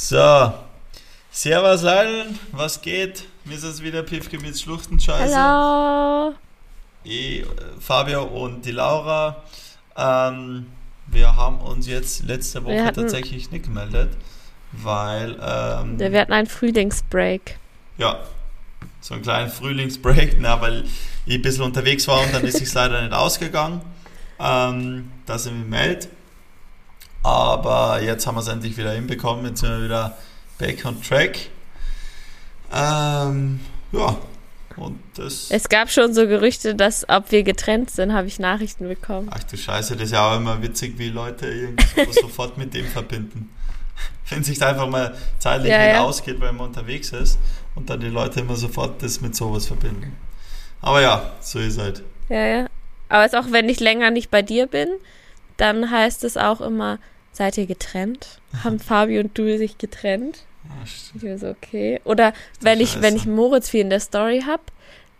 So. Servus allen, was geht? Mir ist es wieder Pifke mit Schluchtenscheiße. Hallo. Ich, äh, Fabio und die Laura. Ähm, wir haben uns jetzt letzte Woche hatten- tatsächlich nicht gemeldet, weil ähm, Wir hatten einen Frühlingsbreak. ja, so einen kleinen Frühlingsbreak, na, weil ich ein bisschen unterwegs war und dann ist es leider nicht ausgegangen, ähm, dass ich mich melde. Aber jetzt haben wir es endlich wieder hinbekommen, jetzt sind wir wieder back on track. Ähm, ja, und das. Es gab schon so Gerüchte, dass ob wir getrennt sind, habe ich Nachrichten bekommen. Ach du Scheiße, das ist ja auch immer witzig, wie Leute irgendwie so sofort mit dem verbinden. Wenn sich da einfach mal zeitlich Ja, nicht ja. ausgeht, weil man unterwegs ist und dann die Leute immer sofort das mit sowas verbinden. Aber ja, so ist halt. Ja, ja. Aber es auch, wenn ich länger nicht bei dir bin, dann heißt es auch immer, seid ihr getrennt? Haben Fabi und du sich getrennt? St- Ich bin so, okay. Oder wenn ich, wenn ich. Moritz viel in der Story hab,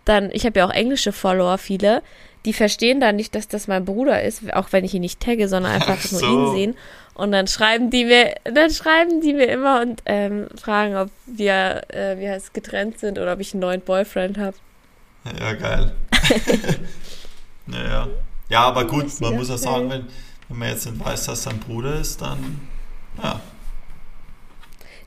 dann, ich habe ja auch englische Follower, viele, die verstehen dann nicht, dass das mein Bruder ist, auch wenn ich ihn nicht tagge, sondern einfach Ach nur so. ihn sehen. Und dann schreiben die mir, dann schreiben die mir immer und ähm, fragen, ob wir, äh, wie heißt, getrennt sind oder ob ich einen neuen Boyfriend habe. Ja, geil. naja. Ja, aber gut, man muss ja sagen, wenn, wenn man jetzt nicht weiß, dass sein Bruder ist, dann ja.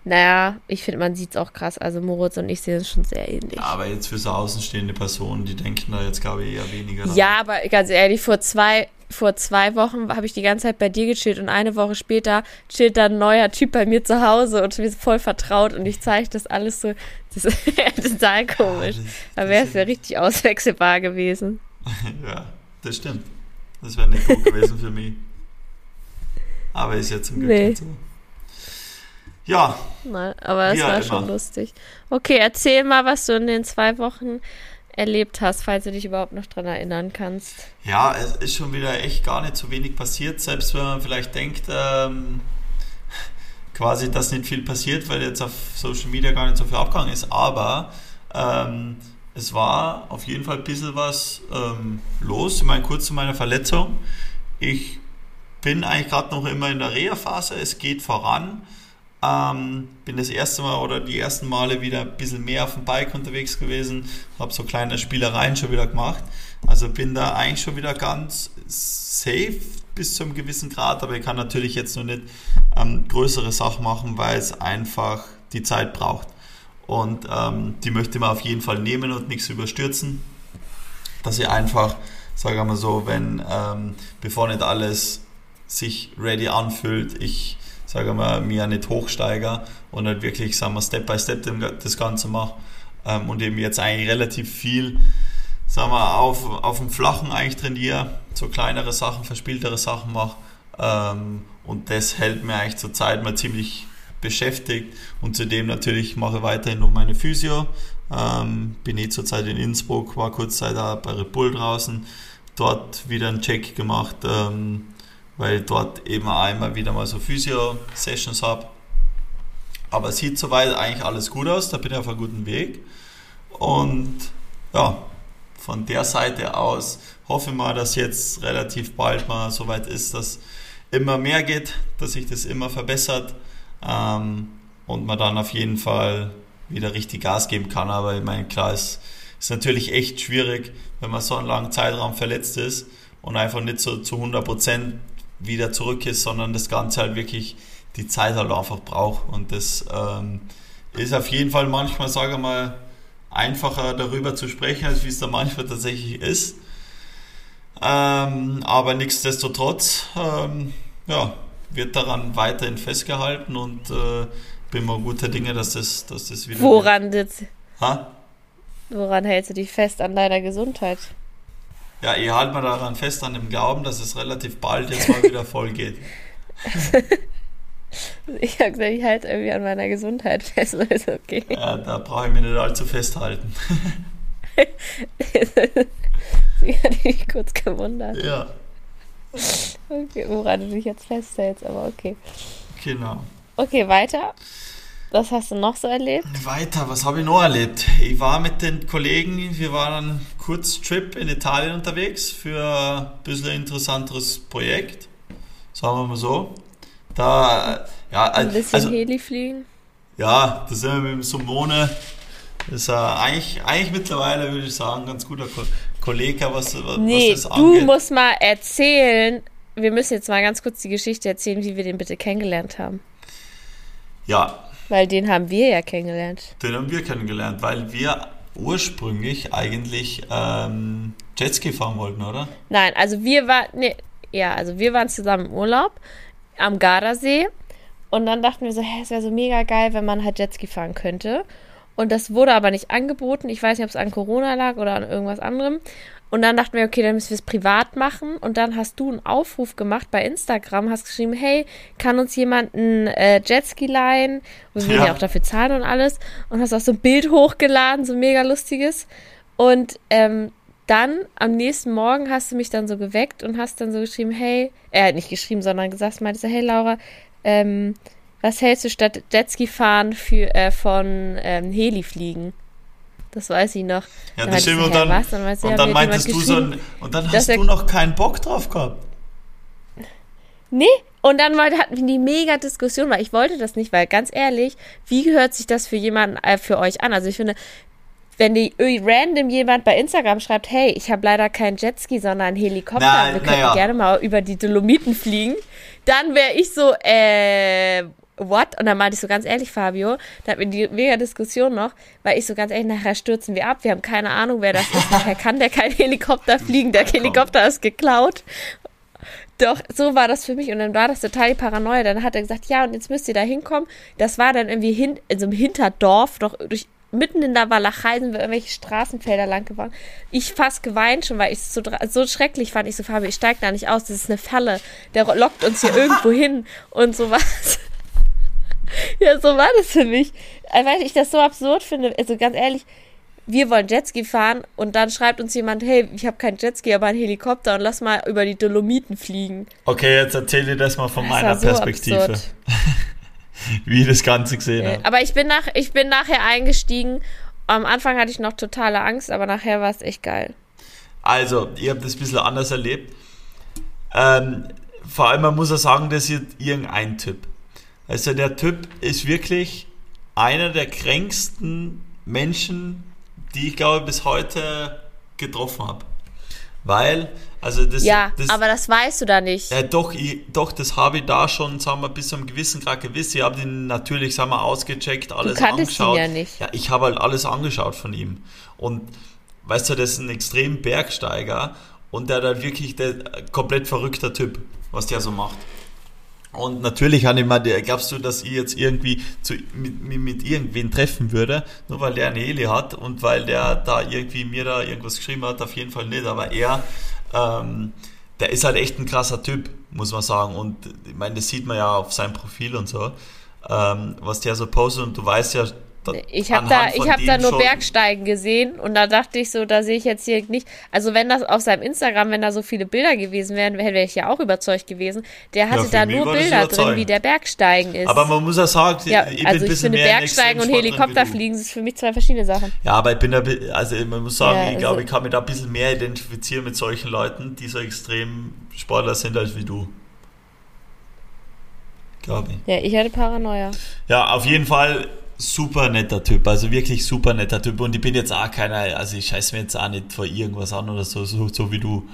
Naja, ich finde, man sieht's auch krass. Also Moritz und ich sehen es schon sehr ähnlich. Ja, aber jetzt für so außenstehende Personen, die denken da jetzt, glaube ich, eher weniger. dran. Ja, aber ganz ehrlich, vor zwei, vor zwei Wochen habe ich die ganze Zeit bei dir gechillt und eine Woche später chillt da ein neuer Typ bei mir zu Hause und wir sind voll vertraut und ich zeige das alles so. Das ist total komisch. das- Da wäre es ja richtig auswechselbar gewesen. Ja, das stimmt. Das wäre nicht gut gewesen für mich. Aber ist jetzt zum Glück Nee. nicht so. Ja, Na, aber es Ja, war immer. schon lustig. Okay, erzähl mal, was du in den zwei Wochen erlebt hast, falls du dich überhaupt noch dran erinnern kannst. ja, es ist schon wieder echt gar nicht so wenig passiert, selbst wenn man vielleicht denkt, ähm, quasi, dass nicht viel passiert, weil jetzt auf Social Media gar nicht so viel Abgang ist. Aber ähm, es war auf jeden Fall ein bisschen was ähm, los. Ich meine, kurz zu meiner Verletzung. Ich bin eigentlich gerade noch immer in der Reha-Phase. Es geht voran. Ähm, bin das erste Mal oder die ersten Male wieder ein bisschen mehr auf dem Bike unterwegs gewesen. Habe so kleine Spielereien schon wieder gemacht. Also bin da eigentlich schon wieder ganz safe bis zu einem gewissen Grad, aber ich kann natürlich jetzt noch nicht ähm, größere Sachen machen, weil es einfach die Zeit braucht. Und ähm, die möchte man auf jeden Fall nehmen und nichts überstürzen. Dass ich einfach, sagen wir mal so, wenn, ähm, bevor nicht alles sich ready anfühlt, ich sage mal, mir nicht hochsteiger und halt wirklich, sagen wir, Step by Step das Ganze mache ähm, und eben jetzt eigentlich relativ viel, sagen wir, auf, auf dem Flachen eigentlich trainiere, so kleinere Sachen, verspieltere Sachen mache ähm, und das hält mir eigentlich zur Zeit mal ziemlich beschäftigt und zudem natürlich mache ich weiterhin noch meine Physio, ähm, bin eh zurzeit in Innsbruck, war kurz Zeit auch bei Red Bull draußen, dort wieder einen Check gemacht, ähm, weil ich dort eben immer wieder mal so Physio-Sessions habe. Aber es sieht soweit eigentlich alles gut aus, da bin ich auf einem guten Weg. Und ja, von der Seite aus hoffe ich mal, dass jetzt relativ bald mal so weit ist, dass immer mehr geht, dass sich das immer verbessert ähm, und man dann auf jeden Fall wieder richtig Gas geben kann. Aber ich meine, klar, es ist natürlich echt schwierig, wenn man so einen langen Zeitraum verletzt ist und einfach nicht so zu 100% wieder zurück ist, sondern das Ganze halt wirklich die Zeit halt einfach braucht. Und das ähm, ist auf jeden Fall manchmal, sage ich mal, einfacher darüber zu sprechen, als wie es da manchmal tatsächlich ist. Ähm, aber nichtsdestotrotz, ähm, ja, wird daran weiterhin festgehalten und äh, bin mal guter Dinge, dass das, dass das wieder. Woran, jetzt, Ha? woran hältst du dich fest an deiner Gesundheit? Ja, ich halte mir daran fest, an dem Glauben, dass es relativ bald jetzt mal wieder voll geht. Ich habe gesagt, ich halte irgendwie an meiner Gesundheit fest. Ist okay. Ja, da brauche ich mich nicht allzu festhalten. Sie hat mich kurz gewundert. Ja, Okay, woran du dich jetzt festhältst, aber okay. genau. Okay, weiter. Was hast du noch so erlebt? Weiter, was habe ich noch erlebt? Ich war mit den Kollegen, wir waren kurz Trip in Italien unterwegs für ein bisschen interessanteres Projekt. Sagen wir mal so. Da Ja, Ein bisschen also, Heli fliegen. ja, das sind wir mit dem Sumone. Das ist äh, eigentlich, eigentlich mittlerweile, würde ich sagen, ganz guter Ko Kollege, was, was Nee, das du angeht. musst mal erzählen. Wir müssen jetzt mal ganz kurz die Geschichte erzählen, wie wir den bitte kennengelernt haben. ja, Weil den haben wir ja kennengelernt. den haben wir kennengelernt, weil wir ursprünglich eigentlich ähm, Jetski fahren wollten, oder? Nein, also wir waren, nee, ja, also wir waren zusammen im Urlaub am Gardasee und dann dachten wir so, hä, es wäre so mega geil, wenn man halt Jetski fahren könnte. Und das wurde aber nicht angeboten. Ich weiß nicht, ob es an Corona lag oder an irgendwas anderem. Und dann dachten wir, okay, dann müssen wir es privat machen. Und dann hast du einen Aufruf gemacht bei Instagram, hast geschrieben, hey, kann uns jemand ein äh, Jetski leihen? Wir würden ja. Ja. auch dafür zahlen und alles. Und hast auch so ein Bild hochgeladen, so mega lustiges. Und ähm, dann am nächsten Morgen hast du mich dann so geweckt und hast dann so geschrieben, hey, äh, nicht geschrieben, sondern gesagt, meinte hey Laura, ähm, was hältst du statt Jetski fahren für, äh, von ähm, Heli fliegen? Das weiß ich noch. Ja, Dann das stimmt. Und dann, was? Meinte sie, und ja, dann meintest du so, ein- und dann hast du noch keinen Bock drauf gehabt. Nee, und dann hatten wir die mega Diskussion, weil ich wollte das nicht, weil ganz ehrlich, wie hört sich das für jemanden, äh, für euch an? Also ich finde, wenn die irgendwie random jemand bei Instagram schreibt, hey, ich habe leider keinen Jetski, sondern einen Helikopter, Nein, wir könnten naja. gerne mal über die Dolomiten fliegen, dann wäre ich so, äh, what? Und dann meinte ich so ganz ehrlich, Fabio, da hatten wir die mega Diskussion noch, weil ich so ganz ehrlich, nachher stürzen wir ab, wir haben keine Ahnung, wer das ist, nachher kann der kein Helikopter fliegen, der Helikopter ist geklaut. Doch, so war das für mich und dann war das total die Paranoia. Dann hat er gesagt, ja, und jetzt müsst ihr da hinkommen. Das war dann irgendwie hin, in so einem Hinterdorf, doch durch, mitten in der Walachei sind wir irgendwelche Straßenfelder lang gefahren. Ich fast geweint schon, weil ich es so, so schrecklich fand. Ich so, Fabi, ich steig da nicht aus, das ist eine Falle. Der lockt uns hier irgendwo hin und so was. Ja, so war das für mich. Äh, Weil ich das so absurd finde. Also ganz ehrlich, wir wollen Jetski fahren und dann schreibt uns jemand, hey, ich habe keinen Jetski, aber einen Helikopter und lass mal über die Dolomiten fliegen. Okay, jetzt erzähl dir das mal von Das meiner so Perspektive, wie ich das Ganze gesehen habe. Aber ich bin, nach, ich bin nachher eingestiegen. Am Anfang hatte ich noch totale Angst, aber nachher war es echt geil. Also, ihr habt das ein bisschen anders erlebt. Ähm, vor allem, man muss ja sagen, das ist irgendein Typ. Also, der Typ ist wirklich einer der kränksten Menschen, die ich glaube bis heute getroffen habe. Weil, also das, ja, das aber das weißt du da nicht. Ja, doch, ich, doch, das habe ich da schon, sagen wir, bis zu einem gewissen Grad gewusst. Ich habe den natürlich, sagen wir, ausgecheckt, alles kanntest ihn angeschaut. ja nicht. Ja, ich habe halt alles angeschaut von ihm. Und weißt du, das ist ein extrem Bergsteiger und der da wirklich der komplett verrückter Typ, was der so macht. Und natürlich der- glaubst du, dass ich jetzt irgendwie zu, mit, mit, mit irgendwen treffen würde, nur weil der eine Heli hat und weil der da irgendwie mir da irgendwas geschrieben hat, auf jeden Fall nicht, aber er, ähm, der ist halt echt ein krasser Typ, muss man sagen. Und ich meine, das sieht man ja auf seinem Profil und so, ähm, was der so postet und du weißt ja, da, Ich habe da, ich hab da nur Bergsteigen gesehen und da dachte ich so, da sehe ich jetzt hier nicht. Also wenn das auf seinem Instagram, wenn da so viele Bilder gewesen wären, wäre ich ja auch überzeugt gewesen. Der hatte für da nur Bilder drin, wie der Bergsteigen ist. Aber man muss ja sagen, ja, ich bin ein also ich bisschen finde Bergsteigen und. Helikopterfliegen sind für mich zwei verschiedene Sachen. Ja, aber ich bin da, also man muss sagen, Ja, ich also- glaube, ich kann mich da ein bisschen mehr identifizieren mit solchen Leuten, die so extrem Sportler sind als wie du. Glaube ich. Ja, ich hatte Paranoia. Ja, auf jeden Fall super netter Typ, also wirklich super netter Typ. Und ich bin jetzt auch keiner, also ich scheiß mir jetzt auch nicht vor irgendwas an oder so, so, so wie du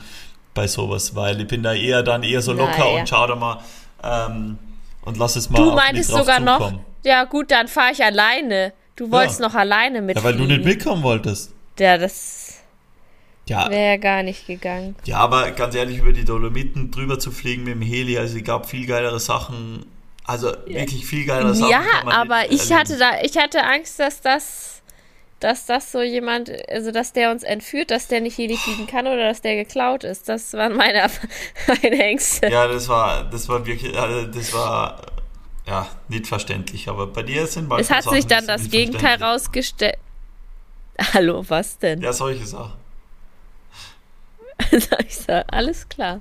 bei sowas, weil ich bin da eher dann eher so locker Naja. und schau da mal ähm, und lass es mal Du meintest sogar noch, zukommen. ja gut, dann fahre ich alleine. Du wolltest noch alleine Ja, mitfliegen. weil du nicht mitkommen wolltest. Ja, das Ja, wäre ja gar nicht gegangen. Ja, aber ganz ehrlich, über die Dolomiten drüber zu fliegen mit dem Heli, also ich gab viel geilere Sachen, also wirklich viel geilere Sachen. Ja, aber ich erleben. hatte da, ich hatte Angst, dass das, dass das so jemand, also dass der uns entführt, dass der nicht Heli fliegen kann oder dass der geklaut ist. Das waren meine, meine Ängste. Ja, das war, das war wirklich, also das war, ja, nicht verständlich, aber bei dir sind es hat sich dann das Gegenteil raus. rausgestellt. Hallo, was denn? Ja, solche Sachen. Ich alles klar.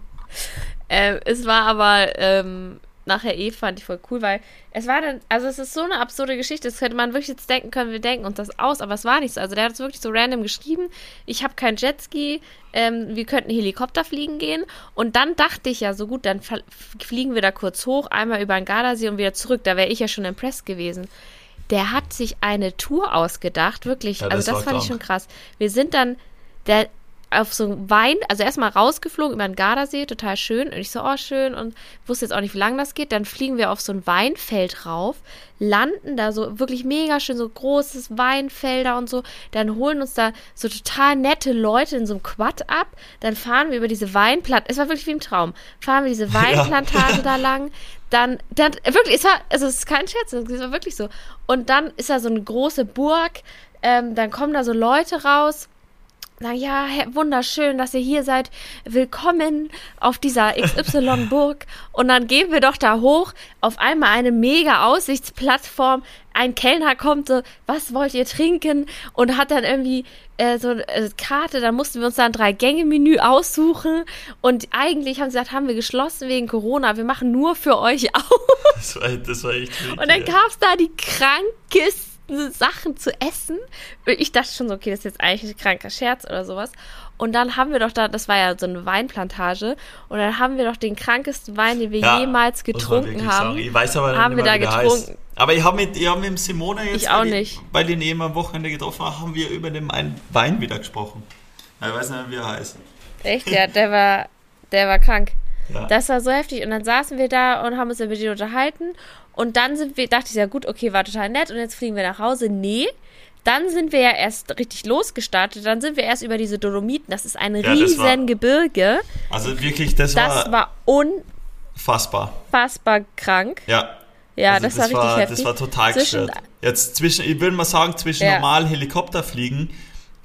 Ähm, es war aber, ähm, nachher eh, fand ich voll cool, weil es war dann, also es ist so eine absurde Geschichte, das hätte man wirklich jetzt denken können, wir denken uns das aus, aber es war nicht so. Also der hat es wirklich so random geschrieben, ich habe kein Jetski, ähm, wir könnten Helikopter fliegen gehen und dann dachte ich ja, so gut, dann fliegen wir da kurz hoch, einmal über den Gardasee und wieder zurück, da wäre ich ja schon impressed gewesen. Der hat sich eine Tour ausgedacht, wirklich, ja, das also das fand krank. ich schon krass. Wir sind dann, der, auf so ein Wein, also erstmal rausgeflogen über den Gardasee, total schön. Und ich so, oh, schön. Und wusste jetzt auch nicht, wie lange das geht. Dann fliegen wir auf so ein Weinfeld rauf, landen da so wirklich mega schön, so großes Weinfelder und so. Dann holen uns da so total nette Leute in so einem Quad ab. Dann fahren wir über diese Weinplantage, es war wirklich wie im Traum, fahren wir diese Weinplantage ja. da lang. Dann, dann, wirklich, es war, also es ist kein Scherz, es war wirklich so. Und dann ist da so eine große Burg, ähm, dann kommen da so Leute raus na ja, wunderschön, dass ihr hier seid. Willkommen auf dieser XY-Burg. Und dann gehen wir doch da hoch. Auf einmal eine mega Aussichtsplattform. Ein Kellner kommt so, was wollt ihr trinken? Und hat dann irgendwie äh, so eine äh, Karte. Dann mussten wir uns dann ein Drei-Gänge-Menü aussuchen. Und eigentlich haben sie gesagt, haben wir geschlossen wegen Corona. Wir machen nur für euch auf. Das war, das war echt richtig, Und dann ja. gab es da die krankeste Sachen zu essen. Ich dachte schon so, okay, das ist jetzt eigentlich ein kranker Scherz oder sowas. Und dann haben wir doch da, das war ja so eine Weinplantage, und dann haben wir doch den krankesten Wein, den wir ja, jemals getrunken haben. Sagen. Ich weiß aber haben wir da getrunken. Heißt. Aber ich habe mit, ich hab mit Simone jetzt, ich auch weil, nicht. Ich, weil ich eben am Wochenende getroffen habe, haben wir über den Wein wieder gesprochen. Ich weiß nicht, wie er heißt. Echt? Ja, der war, der war krank. Ja. Das war so heftig. Und dann saßen wir da und haben uns mit ihm unterhalten. Und dann sind wir, dachte ich ja gut, okay, war total nett und jetzt fliegen wir nach Hause. Nee, dann sind wir ja erst richtig losgestartet. Dann sind wir erst über diese Dolomiten. Das ist ein ja, riesen war, Gebirge. Also wirklich, das war. Das war unfassbar. Fassbar krank. Ja. Ja, also das, das, war richtig war, heftig. Das war total zwischen, gestört. Jetzt zwischen, ich würde mal sagen, zwischen ja. normal Helikopterfliegen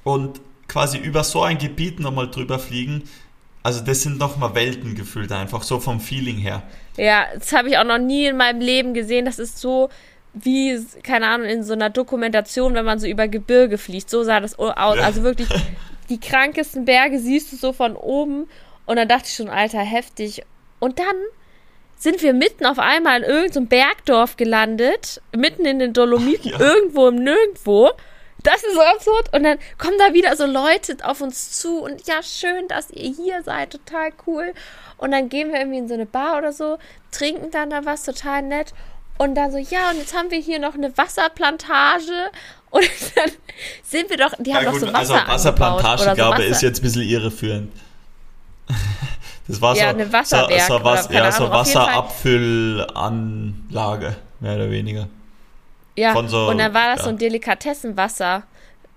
und quasi über so ein Gebiet nochmal drüber fliegen, also das sind nochmal Welten gefühlt einfach, so vom Feeling her. Ja, das habe ich auch noch nie in meinem Leben gesehen. Das ist so wie, keine Ahnung, in so einer Dokumentation, wenn man so über Gebirge fliegt. So sah das aus. Also wirklich, die krankesten Berge siehst du so von oben. Und dann dachte ich schon, Alter, heftig. Und dann sind wir mitten auf einmal in irgendeinem Bergdorf gelandet, mitten in den Dolomiten, ja. irgendwo im Nirgendwo. Das ist so absurd. Und dann kommen da wieder so Leute auf uns zu und ja, schön, dass ihr hier seid, total cool. Und dann gehen wir irgendwie in so eine Bar oder so, trinken dann da was, total nett. Und dann so, ja, und jetzt haben wir hier noch eine Wasserplantage. Und dann sind wir doch, die ja, haben gut, doch so Wasser Also Wasserplantage, glaube ich, so ist jetzt ein bisschen irreführend. Das war ja, so, eine Wasserwerk so, so, was, ja, so Wasserabfüllanlage, mehr oder weniger. Ja, so, und dann war das ja. so ein Delikatessenwasser.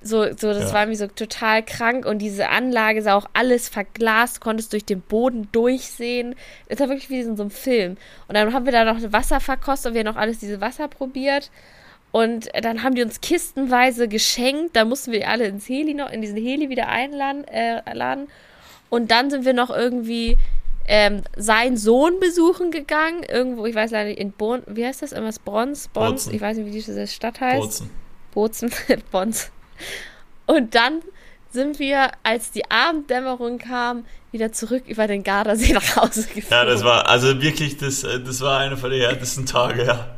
So, so, das ja. war irgendwie so total krank und diese Anlage sah auch alles verglast, konntest durch den Boden durchsehen. Es war wirklich wie in so einem Film. Und dann haben wir da noch Wasser verkostet und wir haben noch alles diese Wasser probiert. Und dann haben die uns kistenweise geschenkt. Da mussten wir alle ins Heli noch, in diesen Heli wieder einladen. Äh, und dann sind wir noch irgendwie ähm, seinen Sohn besuchen gegangen, irgendwo, ich weiß leider nicht, in Bonn, wie heißt das, irgendwas, Brons, Bons, ich weiß nicht, wie diese Stadt heißt. Bozen. Bozen, Bons. Und dann sind wir, als die Abenddämmerung kam, wieder zurück über den Gardasee nach Hause gefahren. Ja, das war, also wirklich, das, äh, das war einer von den härtesten Tage, ja.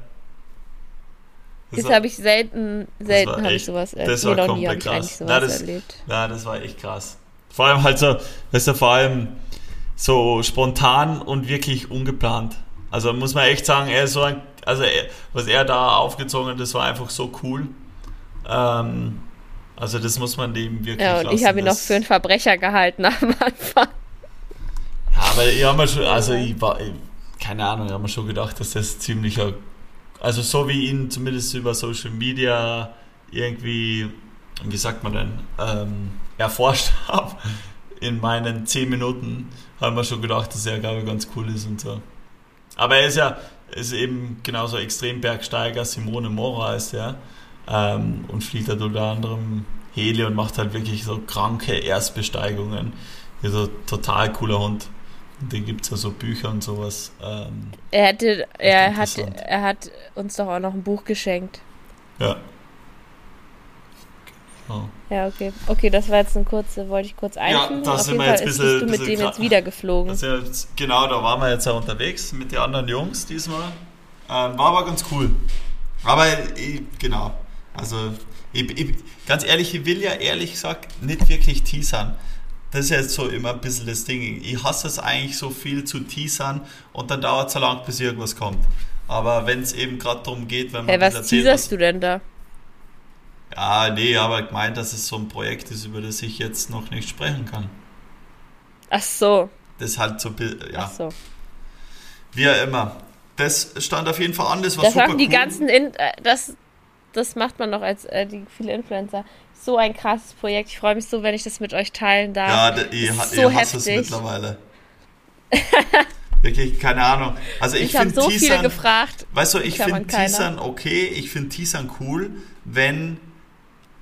Das, das habe ich selten, selten habe ich sowas erlebt. Das war nee, komplett nie krass. Ich sowas Na, das, erlebt. Ja, das war echt krass. Vor allem halt so, weißt du, vor allem so spontan und wirklich ungeplant. Also muss man echt sagen, er ist so ein, also er, was er da aufgezogen hat, das war einfach so cool. Ähm, also das muss man dem wirklich Ja, und lassen, ich habe ihn noch für einen Verbrecher gehalten am Anfang. Ja, aber ich habe mir schon, also ich war, keine Ahnung, ich habe mir schon gedacht, dass das ziemlicher, also so wie ihn zumindest über Social Media irgendwie, wie sagt man denn, ähm, erforscht habe in meinen 10 Minuten, haben wir schon gedacht, dass er, glaube ich, ganz cool ist und so. Aber er ist ja ist eben genauso Extrembergsteiger, Simone Mora ist er. Ähm, und fliegt halt unter anderem Heli und macht halt wirklich so kranke Erstbesteigungen. Ist so total cooler Hund. Und den gibt es ja so Bücher und sowas. Ähm, er, hatte, er, hat, er hat uns doch auch noch ein Buch geschenkt. Ja. Oh. Ja, okay. Okay, das war jetzt eine kurze, wollte ich kurz einfügen. da Auf sind jeden wir Fall jetzt ein bisschen- bist du mit bisschen dem jetzt wieder geflogen. Jetzt, genau, da waren wir jetzt auch unterwegs mit den anderen Jungs diesmal. Ähm, war aber ganz cool. Aber ich, genau, also ich, ich, ganz ehrlich, ich will ja ehrlich gesagt nicht wirklich teasern. Das ist jetzt so immer ein bisschen das Ding. Ich hasse es eigentlich so viel zu teasern und dann dauert es so lang, bis irgendwas kommt. Aber wenn es eben gerade darum geht, wenn man Hey, was bisschen teaserst du denn da? Ja, nee, aber gemeint, dass es so ein Projekt ist, über das ich jetzt noch nicht sprechen kann. Ach so. Das ist halt so, ja, Ach so. wie auch immer. Das stand auf jeden Fall an, das war Das super haben die cool. ganzen, In äh, das, das macht man doch als äh, die viele Influencer. So ein krasses Projekt. Ich freue mich so, wenn ich das mit euch teilen darf. Ja, ich so hasse es mittlerweile. Wirklich, keine Ahnung. Also ich ich habe finde so viele Teasern, gefragt. weißt du, ich finde. Teasern okay, ich finde Teasern cool, wenn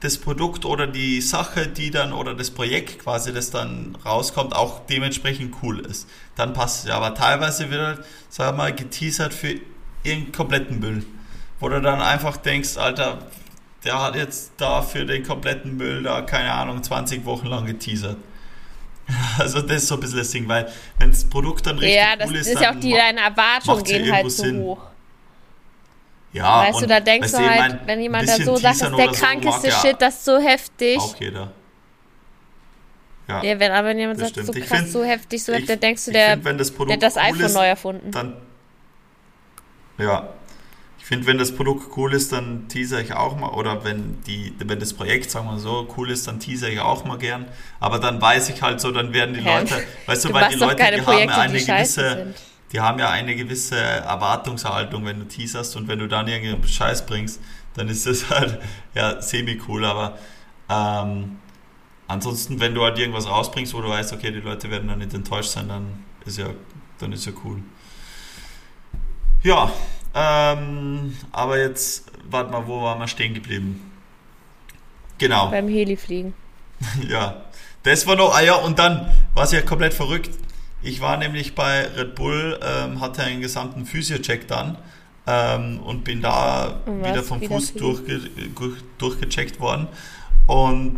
das Produkt oder die Sache, die dann, oder das Projekt quasi, das dann rauskommt, auch dementsprechend cool ist. Dann passt es ja. Aber teilweise wird halt, sag mal, geteasert für irgendeinen kompletten Müll. Wo du dann einfach denkst, Alter, der hat jetzt da für den kompletten Müll da, keine Ahnung, 20 Wochen lang geteasert. Also das ist so ein bisschen das Ding, weil wenn das Produkt dann richtig Ja, das cool ist, ist ja auch die, deine Erwartungen gehen halt Sinn. hoch. Ja, weißt du, da denkst du halt, mein, wenn jemand dann so sagt, das ist der so mag krankeste ja Shit, das ist so heftig. Auch jeder. Ja, Ja, wenn aber wenn jemand sagt, so stimmt. Ich krass, find- so heftig, so heftig, dann denkst du, der, find, das der hat das cool iPhone ist, neu erfunden. dann ja, ich finde, wenn das Produkt cool ist, dann teaser ich auch mal oder wenn die, wenn das Projekt, sagen wir so, cool ist, dann teaser ich auch mal gern. Aber dann weiß ich halt so, dann werden die? Leute, weißt du, Du weil die Leute, keine die haben Projekte, ja eine die gewisse, sind. Die haben ja eine gewisse Erwartungshaltung, wenn du teaserst und wenn du dann irgendeinen Scheiß bringst, dann ist das halt ja semi cool, aber ähm, ansonsten, wenn du halt irgendwas rausbringst, wo du weißt, okay, die Leute werden dann nicht enttäuscht sein, dann ist ja, dann ist ja cool. Ja, ähm, aber jetzt, warte mal, wo waren wir stehen geblieben? Genau. Beim Helifliegen. Ja, das war noch, ah ja, und dann war es ja komplett verrückt. Ich war nämlich bei Red Bull, ähm, hatte einen gesamten Physio-Check dann ähm, und bin da Und wieder vom Wieder Fuß durchge durch- durchgecheckt worden. Und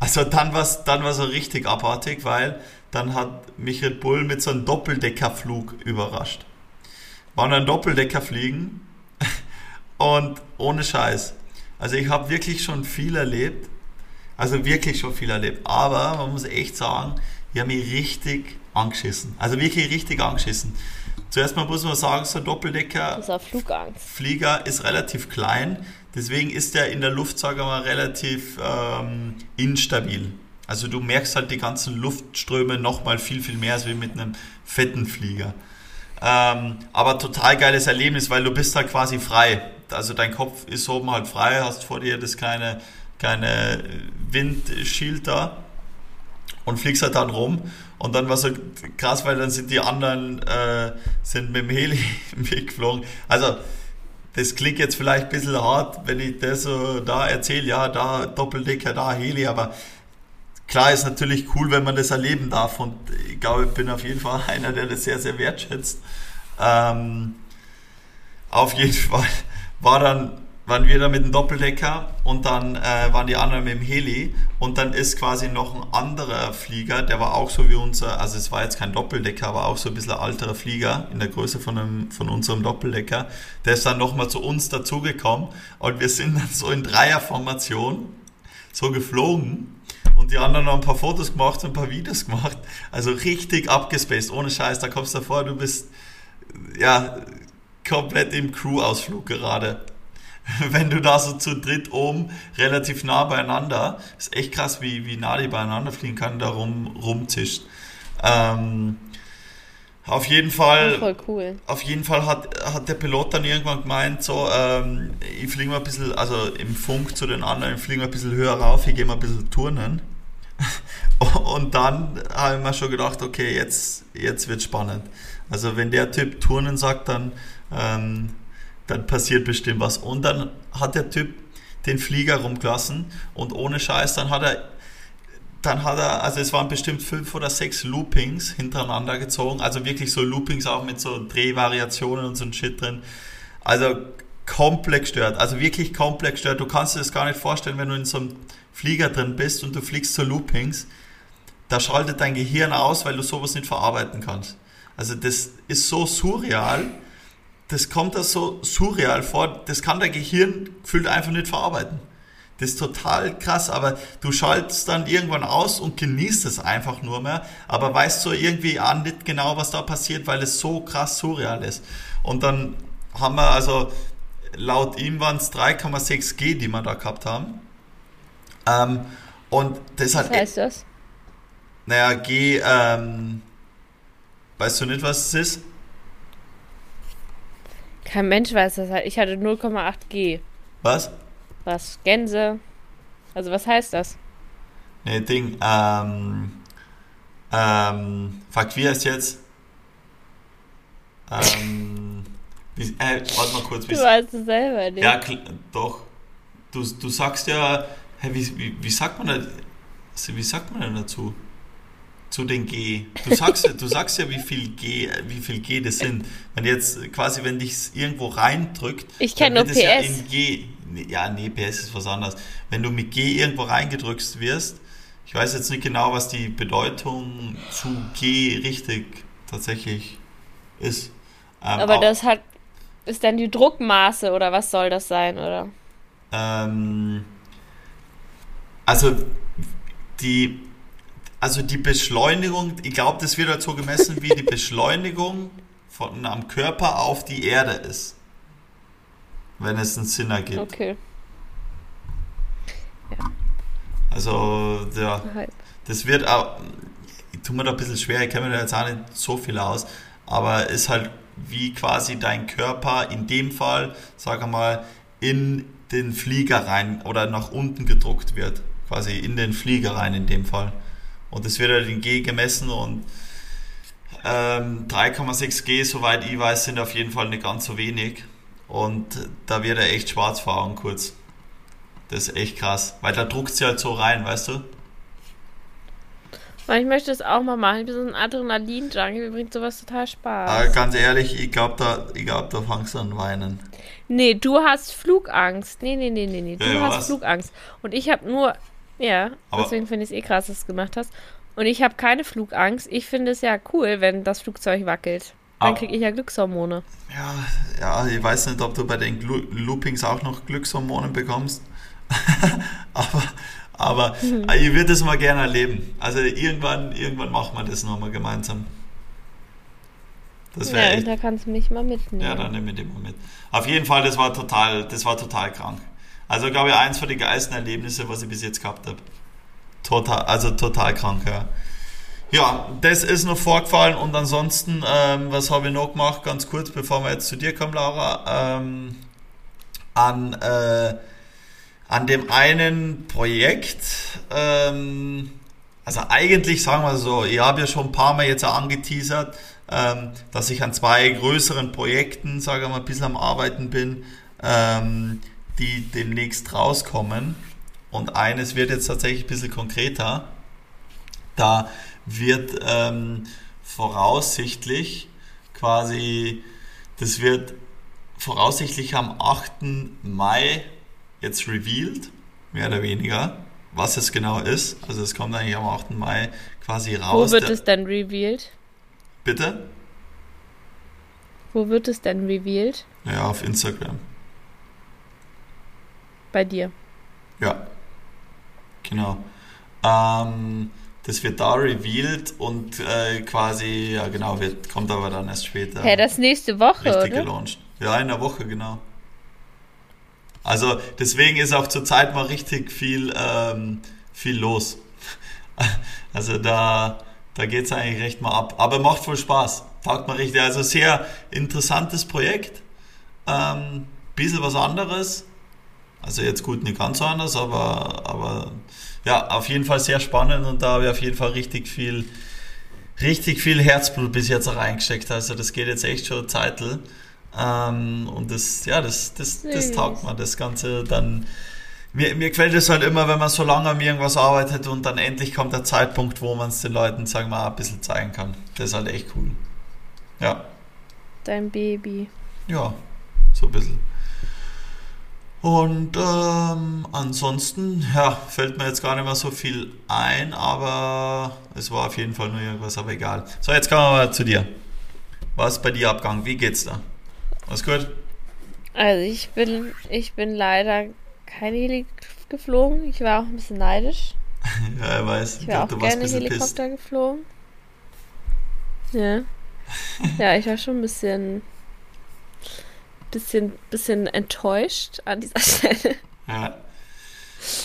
also dann war es dann war's so richtig abartig, weil dann hat mich Red Bull mit so einem Doppeldeckerflug überrascht. Waren dann Doppeldecker fliegen und ohne Scheiß. Also ich habe wirklich schon viel erlebt. Also wirklich schon viel erlebt. Aber man muss echt sagen, ich habe mich richtig angeschissen. Also wirklich richtig angeschissen. Zuerst mal muss man sagen, so ein Doppeldecker Flugangst. Flieger ist relativ klein, deswegen ist der in der Luft, sagen wir mal, relativ ähm, instabil. Also du merkst halt die ganzen Luftströme nochmal viel, viel mehr als wie mit einem fetten Flieger. Ähm, aber total geiles Erlebnis, weil du bist halt quasi frei. Also dein Kopf ist oben halt frei, hast vor dir das kleine, kleine Windschild da und fliegst halt dann rum. Und dann war so krass, weil dann sind die anderen äh, sind mit dem Heli weggeflogen. Also das klingt jetzt vielleicht ein bisschen hart, wenn ich das so da erzähle, ja, da Doppeldecker, da Heli, aber klar ist natürlich cool, wenn man das erleben darf und ich glaube, ich bin auf jeden Fall einer, der das sehr, sehr wertschätzt. Ähm, auf jeden Fall war dann, waren wir da mit dem Doppeldecker und dann äh, waren die anderen mit dem Heli und dann ist quasi noch ein anderer Flieger, der war auch so wie unser, also es war jetzt kein Doppeldecker, aber auch so ein bisschen alterer Flieger in der Größe von, einem, von unserem Doppeldecker, der ist dann nochmal zu uns dazugekommen und wir sind dann so in Dreierformation so geflogen und die anderen haben ein paar Fotos gemacht und ein paar Videos gemacht. Also richtig abgespaced, ohne Scheiß. Da kommst du vor, du bist ja komplett im Crew-Ausflug gerade. Wenn du da so zu dritt oben relativ nah beieinander, ist echt krass, wie, wie nah die beieinander fliegen kann, da rum, rumzischt. Ähm, auf jeden Fall Voll cool. auf jeden Fall hat, hat der Pilot dann irgendwann gemeint, so, ähm, ich fliege mal ein bisschen, also im Funk zu den anderen, ich fliege mal ein bisschen höher rauf, ich gehe mal ein bisschen turnen. Und dann habe ich mir schon gedacht, okay, jetzt, jetzt wird spannend. Also wenn der Typ Turnen sagt, dann, ähm, dann passiert bestimmt was. Und dann hat der Typ den Flieger rumgelassen und ohne Scheiß, dann hat er dann hat er, also es waren bestimmt fünf oder sechs Loopings hintereinander gezogen, also wirklich so Loopings auch mit so Drehvariationen und so ein Shit drin. Also komplett gestört. Also wirklich komplett gestört. Du kannst dir das gar nicht vorstellen, wenn du in so einem Flieger drin bist und du fliegst zu Loopings. Da schaltet dein Gehirn aus, weil du sowas nicht verarbeiten kannst. Also das ist so surreal. Das kommt da so surreal vor. Das kann dein Gehirn gefühlt einfach nicht verarbeiten. Das ist total krass, aber du schaltest dann irgendwann aus und genießt es einfach nur mehr, aber weißt so irgendwie an nicht genau, was da passiert, weil es so krass surreal ist. Und dann haben wir also, laut ihm waren es 3,6 G, die wir da gehabt haben. Ähm, und das Was hat. heißt das? Naja, G, ähm, weißt du nicht, was es ist? Kein Mensch weiß das halt. Ich hatte 0,8 G. Was? Was? Gänse? Also was heißt das? Nee, Ding, ähm, ähm, fuck, wie heißt jetzt? Ähm, wie, äh, warte mal kurz, wie Du weißt es selber nicht. Ja, doch. Du, du sagst ja, hä, wie, wie, wie sagt man da, also, wie sagt man denn dazu? Zu den G. Du sagst, ja- du sagst ja, wie viel G, wie viel G das sind. Wenn jetzt quasi, wenn dich irgendwo reindrückt, Ich kenn dann nur es Ja, PS. in G, ja, nee, PS ist was anderes. Wenn du mit G irgendwo reingedrückt wirst, ich weiß jetzt nicht genau, was die Bedeutung zu G richtig tatsächlich ist. Ähm, Aber das hat. Ist dann die Druckmaße oder was soll das sein, oder? Ähm, also die, also die Beschleunigung, ich glaube, das wird halt so gemessen, wie die Beschleunigung von am Körper auf die Erde ist. Wenn es einen Sinn ergibt. Okay. Also, ja, das wird auch, ich tue mir da ein bisschen schwer, ich kenne mir da jetzt auch nicht so viel aus, aber ist halt wie quasi dein Körper in dem Fall, sag mal, in den Flieger rein oder nach unten gedruckt wird. Quasi in den Flieger rein in dem Fall. Und das wird halt in G gemessen und ähm, 3,6 G, soweit ich weiß, sind auf jeden Fall nicht ganz so wenig. Und da wird er echt schwarz fahren kurz. Das ist echt krass. Weil da druckt sie halt so rein, weißt du? Ich möchte das auch mal machen. Ich bin so ein Adrenalin-Junkie. Mir bringt sowas total Spaß. Aber ganz ehrlich, ich glaube, da, ich glaub, da fangst du an weinen. Nee, du hast Flugangst. Nee, nee, nee, nee, nee. Du ja, hast was? Flugangst. Und ich habe nur. Ja, Aber- deswegen finde ich es eh krass, dass du es gemacht hast. Und ich habe keine Flugangst. Ich finde es ja cool, wenn das Flugzeug wackelt. Dann kriege ich ja Glückshormone. Ja, ja, ich weiß nicht, ob du bei den Glu Loopings auch noch Glückshormone bekommst. aber aber ich würde das mal gerne erleben. Also irgendwann, irgendwann machen wir das nochmal gemeinsam. Das wäre Ja, echt. da kannst du mich mal mitnehmen. Ja, dann nehme ich den mal mit. Auf jeden Fall, das war total, das war total krank. Also glaube ich, eins von den geilsten Erlebnisse, was ich bis jetzt gehabt habe. Total, also total krank, ja. Ja, das ist noch vorgefallen und ansonsten, ähm, was habe ich noch gemacht, ganz kurz, bevor wir jetzt zu dir kommen, Laura, ähm, an, äh, an dem einen Projekt, ähm, also eigentlich sagen wir so, ich habe ja schon ein paar Mal jetzt angeteasert, ähm, dass ich an zwei größeren Projekten, sage ich mal, ein bisschen am Arbeiten bin, ähm, die demnächst rauskommen. Und eines wird jetzt tatsächlich ein bisschen konkreter. Da wird ähm, voraussichtlich quasi, das wird voraussichtlich am 8. Mai jetzt revealed, mehr oder weniger, was es genau ist. Also es kommt eigentlich am 8. Mai quasi Wo raus. wird Der- es denn revealed? Bitte? Wo wird es denn revealed? Ja, auf Instagram. Bei dir. Ja, genau. Ähm, das wird da revealed und äh, quasi, ja genau, wird, kommt aber dann erst später. Hä, das nächste Woche, richtig oder? gelauncht. Ja, in der Woche, genau. Also deswegen ist auch zurzeit mal richtig viel, ähm, viel los. Also da, da geht es eigentlich recht mal ab. Aber macht voll Spaß. Taugt mal richtig. Also sehr interessantes Projekt. Ähm, bisschen was anderes. Also jetzt gut, nicht ganz so anders, aber, aber ja, auf jeden Fall sehr spannend und da habe ich auf jeden Fall richtig viel, richtig viel Herzblut bis jetzt reingesteckt. Also das geht jetzt echt schon Zeitl. Ähm, und das, ja, das, das, das taugt mir, das Ganze dann. Mir, mir gefällt es halt immer, wenn man so lange an irgendwas arbeitet und dann endlich kommt der Zeitpunkt, wo man es den Leuten, sagen wir mal, ein bisschen zeigen kann. Das ist halt echt cool. Ja, Dein Baby. ja, so ein bisschen. Und ähm, ansonsten, ja, fällt mir jetzt gar nicht mehr so viel ein, aber es war auf jeden Fall nur irgendwas, aber egal. So, jetzt kommen wir mal zu dir. Was ist bei dir abgegangen? Wie geht's da? Alles gut? Also ich bin, ich bin leider kein Heli geflogen. Ich war auch ein bisschen neidisch. ja, ich weiß. Ich wäre auch gerne Helikopter geflogen. Ja. ja, ich war schon ein bisschen bisschen, bisschen enttäuscht an dieser Stelle. Ja.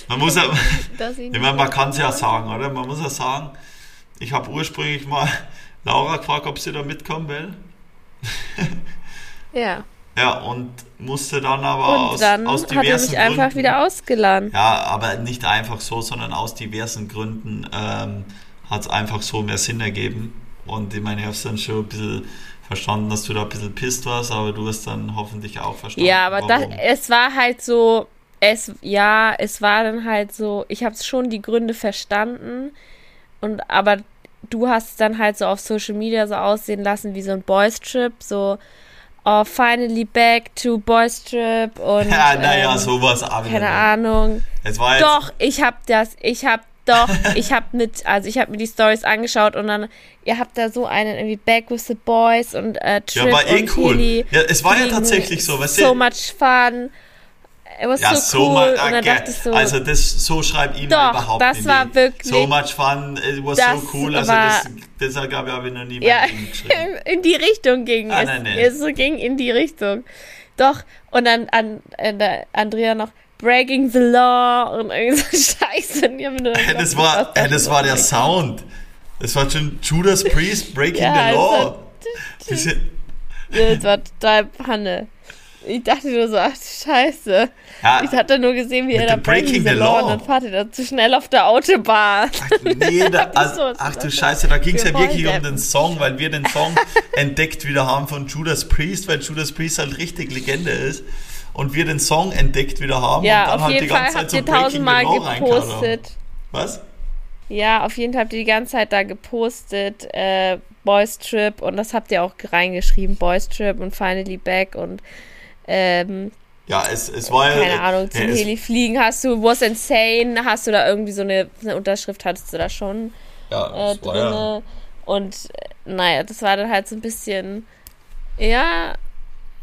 Man muss ja, ich meine, man kann es ja sagen, oder? Man muss ja sagen, ich habe ursprünglich mal Laura gefragt, ob sie da mitkommen will. ja. Ja, und musste dann aber und aus, dann aus diversen hat er mich Gründen, einfach wieder ausgeladen. Ja, aber nicht einfach so, sondern aus diversen Gründen ähm, hat es einfach so mehr Sinn ergeben. Und ich meine, ich habe es dann schon ein bisschen verstanden, dass du da ein bisschen pisst warst, aber du hast dann hoffentlich auch verstanden. Ja, aber das, es war halt so, es, ja, es war dann halt so, ich habe schon die Gründe verstanden und aber du hast dann halt so auf Social Media so aussehen lassen wie so ein Boys Trip, so oh, finally back to Boys Trip und ja, naja, ähm, sowas aber keine Ahnung. Es war jetzt Doch, ich habe das, ich habe doch, ich habe mit, also ich habe mir die Stories angeschaut und dann, ihr habt da so einen irgendwie Back with the Boys und äh, Trip ja, war eh und cool. Heli ja, es war ja tatsächlich so, weißt du? So much fun. It was ja, so, cool. Much, und dann dachte ich so, also das, so schreibt ihm überhaupt das nicht. war wirklich. So much fun, it was so cool. Also das, das ich, habe ich noch nie ja, geschrieben. in die Richtung ging ah, es. Nein, nein. Es ging in die Richtung. Doch, und dann an, an Andrea noch, Breaking the Law und irgend so Scheiße. Und hey, das war, hey, das war der Sound. Das war schon Judas Priest, Breaking ja, the Law. Das, das war total Panne. Ich dachte nur so, ach Scheiße. Ja, ich hatte nur gesehen, wie er da Breaking the, Law und dann fahrt ihr da zu schnell auf der Autobahn. Ach, nee, da, also, ach du Scheiße, da ging es ja wirklich um den Song, weil wir den Song entdeckt wieder haben von Judas Priest, weil Judas Priest halt richtig Legende ist und wir den Song entdeckt wieder haben ja, und dann auf halt jeden die ganze Fall Zeit so tausendmal gepostet. Was? Ja, auf jeden Fall habt ihr die ganze Zeit da gepostet, äh, Boys Trip und das habt ihr auch reingeschrieben, Boys Trip und Finally Back und ähm, ja, es, es war ja. Keine Ahnung, zum ja, Heli fliegen hast du, was insane, hast du da irgendwie so eine, eine Unterschrift, hattest du da schon ja, äh, drin. Ja. Und äh, naja, das war dann halt so ein bisschen, ja,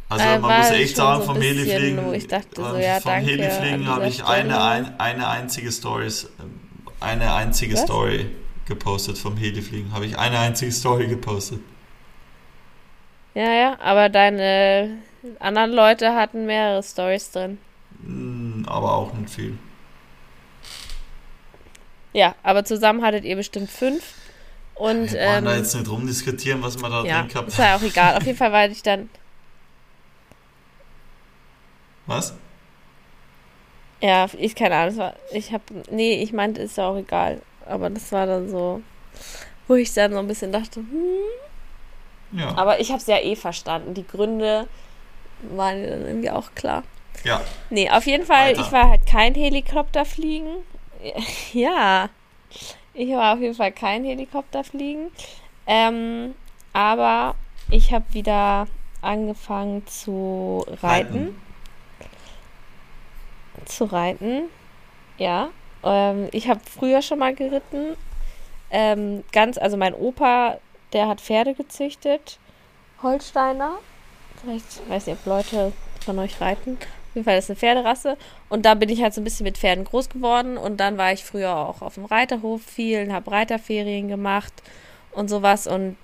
also äh, man muss echt sagen, so vom Helifliegen, so, ja, vom Helifliegen habe ich eine, ein, eine einzige Stories, eine einzige Was? Story gepostet vom Helifliegen. Habe ich eine einzige Story gepostet. Ja, ja, aber deine anderen Leute hatten mehrere Stories drin. Hm, aber auch nicht viel. Ja, aber zusammen hattet ihr bestimmt fünf. Und, wir wollen ähm, da jetzt nicht rumdiskutieren, was man da ja, drin gehabt hat. Ist ja auch egal. Auf jeden Fall war ich dann was? Ja, ich keine Ahnung. War, ich habe, nee, ich meinte, ist ja auch egal. Aber das war dann so, wo ich dann so ein bisschen dachte, hm. Ja. Aber ich habe es ja eh verstanden. Die Gründe waren dann irgendwie auch klar. Ja. Nee, auf jeden Fall, Weiter. ich war halt kein Helikopterfliegen. Ja. Ich war auf jeden Fall kein Helikopterfliegen. Ähm, aber ich habe wieder angefangen zu reiten. reiten zu reiten. Ja. Ähm, ich habe früher schon mal geritten. Ähm, ganz, also mein Opa, der hat Pferde gezüchtet. Holsteiner. Vielleicht weiß nicht, ob Leute von euch reiten. Auf jeden Fall ist eine Pferderasse. Und da bin ich halt so ein bisschen mit Pferden groß geworden. Und dann war ich früher auch auf dem Reiterhof viel und habe Reiterferien gemacht und sowas. Und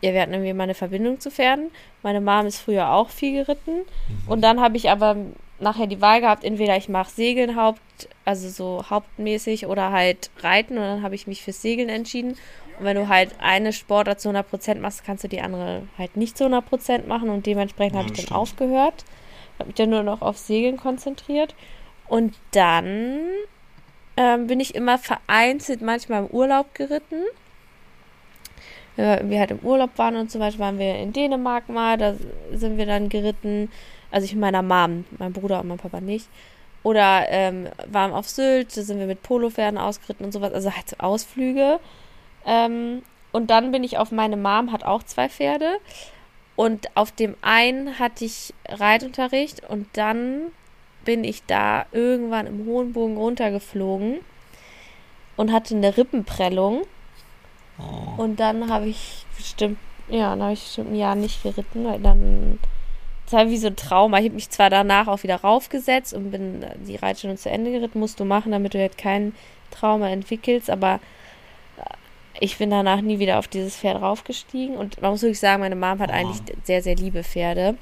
ja, wir hatten irgendwie mal eine Verbindung zu Pferden. Meine Mom ist früher auch viel geritten. Mhm. Und dann habe ich aber nachher die Wahl gehabt, entweder ich mache Segeln haupt, also so hauptmäßig oder halt Reiten und dann habe ich mich fürs Segeln entschieden. Und wenn du halt eine Sportart zu 100% machst, kannst du die andere halt nicht zu 100% machen und dementsprechend ja, habe ich dann stimmt. aufgehört. Habe mich dann nur noch auf Segeln konzentriert. Und dann ähm, bin ich immer vereinzelt manchmal im Urlaub geritten. Wenn wir halt im Urlaub waren und zum Beispiel waren wir in Dänemark mal, da sind wir dann geritten. Also ich mit meiner Mom, mein Bruder und mein Papa nicht. Oder ähm, waren auf Sylt, da sind wir mit Polopferden ausgeritten und sowas. Also halt Ausflüge. Ähm, und dann bin ich auf meine Mom, hat auch zwei Pferde. Und auf dem einen hatte ich Reitunterricht und dann bin ich da irgendwann im hohen Bogen runtergeflogen und hatte eine Rippenprellung. Oh. Und dann habe ich bestimmt, ja, dann habe ich bestimmt ein Jahr nicht geritten, weil dann, das war wie so ein Trauma. Ich habe mich zwar danach auch wieder raufgesetzt und bin die Reitstunde zu Ende geritten, musst du machen, damit du jetzt kein Trauma entwickelst, aber ich bin danach nie wieder auf dieses Pferd raufgestiegen und man muss wirklich sagen, meine Mom hat Oh. eigentlich sehr, sehr liebe Pferde.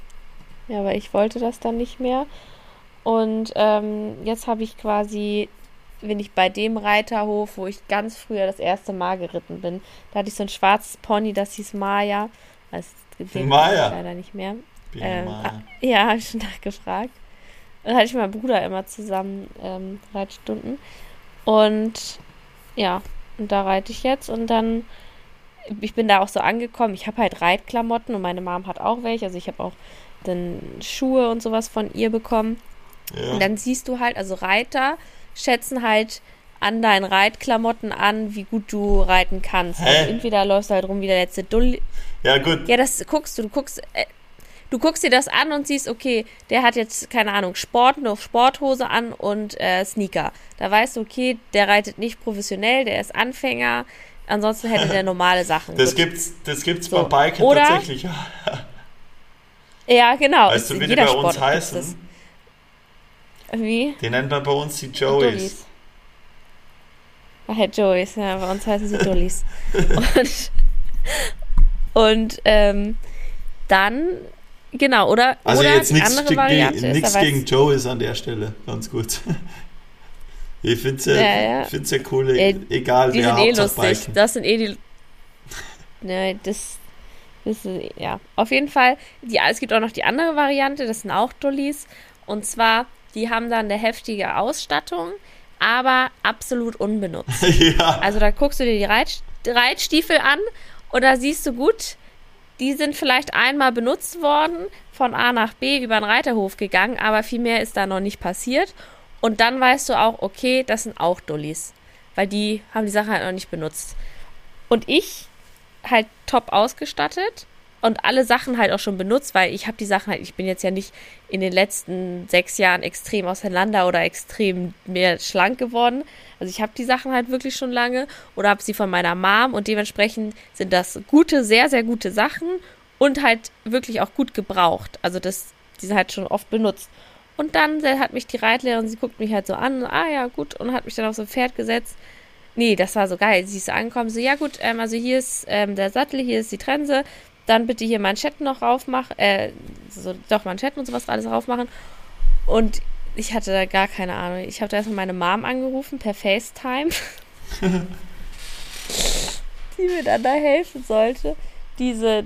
Ja, aber ich wollte das dann nicht mehr. Und ähm, jetzt habe ich quasi, bin ich bei dem Reiterhof, wo ich ganz früher das erste Mal geritten bin. Da hatte ich so ein schwarzes Pony, das hieß Maya. Das den Maya? leider nicht mehr. Ähm, ah, ja, habe ich schon nachgefragt. Und da hatte ich mit meinem Bruder immer zusammen ähm, Reitstunden. Und ja, und da reite ich jetzt. Und dann, ich bin da auch so angekommen. Ich habe halt Reitklamotten und meine Mom hat auch welche. Also ich habe auch dann Schuhe und sowas von ihr bekommen. ja. Und dann siehst du halt, also Reiter schätzen halt an deinen Reitklamotten an, wie gut du reiten kannst. Hä? Also entweder läufst du halt rum wie der letzte Dulli, ja, gut. ja, das guckst du. Du guckst, äh, du guckst dir das an und siehst, okay, der hat jetzt, keine Ahnung, Sport, nur Sporthose an und äh, Sneaker. Da weißt du, okay, der reitet nicht professionell, der ist Anfänger. Ansonsten hätte der normale Sachen. Das Gut. gibt's, das gibt's So. beim Biken Oder- tatsächlich. Ja, genau. Weißt du, wie die bei uns Sportart gibt's heißen? Wie? Die nennt man bei uns die Joeys. Ach ja, Joeys, ja, bei uns heißen sie Dullis. und und ähm, dann, genau, oder, Also oder jetzt nichts andere Variante ist, nix da weiß- gegen Joeys an der Stelle. Ganz gut. Ich finde es ja, Ja, ja. find's ja cool, Äh, egal Die wer sind eh lustig. Biken. Das sind eh die. Ne, das, das ist, ja. Auf jeden Fall, die, es gibt auch noch die andere Variante, das sind auch Dullis. Und zwar, die haben dann eine heftige Ausstattung, aber absolut unbenutzt. ja, Also da guckst du dir die Reit, Reitstiefel an und da siehst du gut, die sind vielleicht einmal benutzt worden, von A nach B über den Reiterhof gegangen, aber viel mehr ist da noch nicht passiert. Und dann weißt du auch, okay, das sind auch Dullis, weil die haben die Sache halt noch nicht benutzt. Und ich halt top ausgestattet und alle Sachen halt auch schon benutzt, weil ich habe die Sachen halt, ich bin jetzt ja nicht in den letzten sechs Jahren extrem auseinander oder extrem mehr schlank geworden. Also ich habe die Sachen halt wirklich schon lange oder habe sie von meiner Mom und dementsprechend sind das gute, sehr, sehr gute Sachen und halt wirklich auch gut gebraucht. Also das, die sind halt schon oft benutzt. Und dann hat mich die Reitlehrerin, sie guckt mich halt so an, ah ja, gut, und hat mich dann auf so ein Pferd gesetzt. Nee, das war so geil. Sie ist angekommen, so, ja gut, ähm, also hier ist ähm, der Sattel, hier ist die Trense, dann bitte hier Manschetten noch raufmachen, äh, so, doch Manschetten und sowas alles raufmachen. Und ich hatte da gar keine Ahnung. Ich habe da erstmal meine Mom angerufen per FaceTime, die mir dann da helfen sollte, diese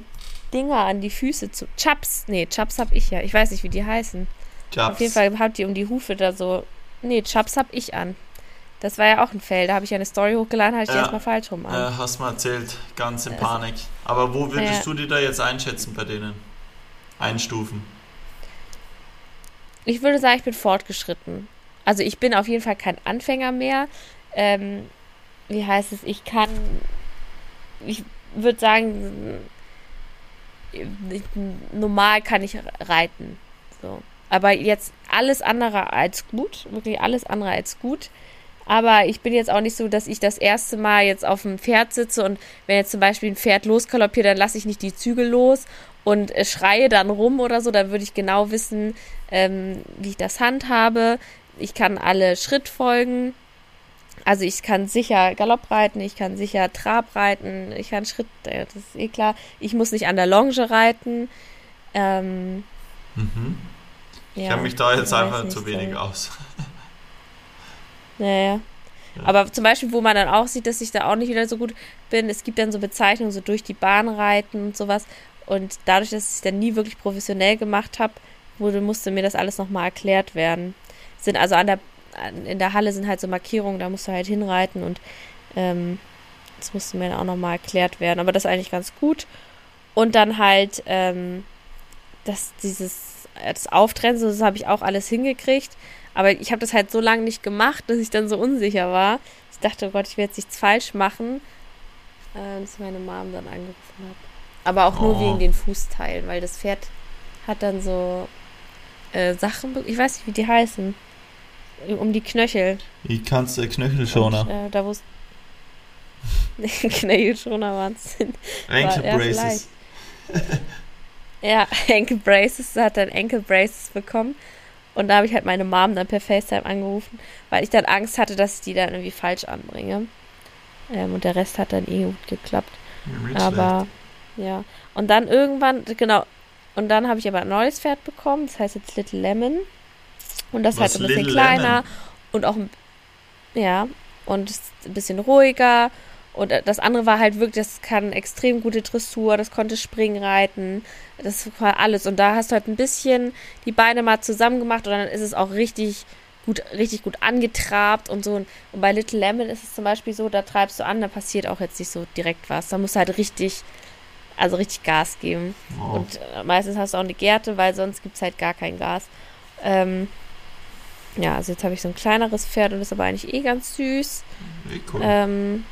Dinger an die Füße zu. Chaps, nee, Chaps hab ich ja. Ich weiß nicht, wie die heißen. Jobs. Auf jeden Fall hat die um die Hufe da so. Nee, Chaps hab ich an. Das war ja auch ein Fail. Da habe ich ja eine Story hochgeladen, hatte ich die Ja. erstmal falsch rum an. Äh, hast mal erzählt, ganz in Das- Panik. Aber wo würdest Ja. du die da jetzt einschätzen bei denen? Einstufen. Ich würde sagen, ich bin fortgeschritten. Also ich bin auf jeden Fall kein Anfänger mehr. Ähm, wie heißt es? Ich kann. Ich würde sagen, ich, normal kann ich reiten. So. Aber jetzt alles andere als gut. Wirklich alles andere als gut. Aber ich bin jetzt auch nicht so, dass ich das erste Mal jetzt auf dem Pferd sitze und wenn jetzt zum Beispiel ein Pferd loskaloppiert, dann lasse ich nicht die Zügel los und äh, schreie dann rum oder so. Dann würde ich genau wissen, ähm, wie ich das handhabe. Ich kann alle Schrittfolgen. Also ich kann sicher Galopp reiten, ich kann sicher Trab reiten, ich kann Schritt, äh, das ist eh klar. Ich muss nicht an der Longe reiten. Ähm, Mhm. Ich ja, kenne mich da jetzt einfach zu wenig so. aus. Naja. Ja. Aber zum Beispiel, wo man dann auch sieht, dass ich da auch nicht wieder so gut bin, es gibt dann so Bezeichnungen, so durch die Bahn reiten und sowas. Und dadurch, dass ich es dann nie wirklich professionell gemacht habe, wurde, musste mir das alles nochmal erklärt werden. Sind also an der, an, in der Halle sind halt so Markierungen, da musst du halt hinreiten und ähm, das musste mir dann auch nochmal erklärt werden. Aber das ist eigentlich ganz gut. Und dann halt, ähm, das, dieses, äh, das Auftrennen, so, das habe ich auch alles hingekriegt. Aber ich habe das halt so lange nicht gemacht, dass ich dann so unsicher war. Ich dachte, oh Gott, ich werde jetzt nichts falsch machen. Äh, dass meine Mom dann angerufen hat. Aber auch nur Oh. wegen den Fußteilen, weil das Pferd hat dann so äh, Sachen, ich weiß nicht, wie die heißen. Um die Knöchel. Ich kannst du Knöchelschoner. Und, äh, da wo es. Knöchelschoner waren es. Ankle ja, Braces. Ja, Ankle Braces, hat dann Ankle Braces bekommen. Und da habe ich halt meine Mom dann per FaceTime angerufen, weil ich dann Angst hatte, dass ich die dann irgendwie falsch anbringe. Ähm, und der Rest hat dann eh gut geklappt. Aber ja. Und dann irgendwann, genau. Und dann habe ich aber ein neues Pferd bekommen, das heißt jetzt Little Lemon. Und das ist Was, halt ein bisschen Little kleiner Lemon? und auch ein, ja, und ist ein bisschen ruhiger. Und äh, das andere war halt wirklich, das kann extrem gute Dressur, das konnte Springen reiten, das war alles. Und da hast du halt ein bisschen die Beine mal zusammen gemacht und dann ist es auch richtig gut, richtig gut angetrabt und so. Und bei Little Lemon ist es zum Beispiel so, da treibst du an, da passiert auch jetzt nicht so direkt was. Da musst du halt richtig, also richtig Gas geben. schlecht. Oh. Und äh, meistens hast du auch eine Gerte, weil sonst gibt es halt gar kein Gas. Ähm, ja, also jetzt habe ich so ein kleineres Pferd und das ist aber eigentlich eh ganz süß. Eh cool. Ähm,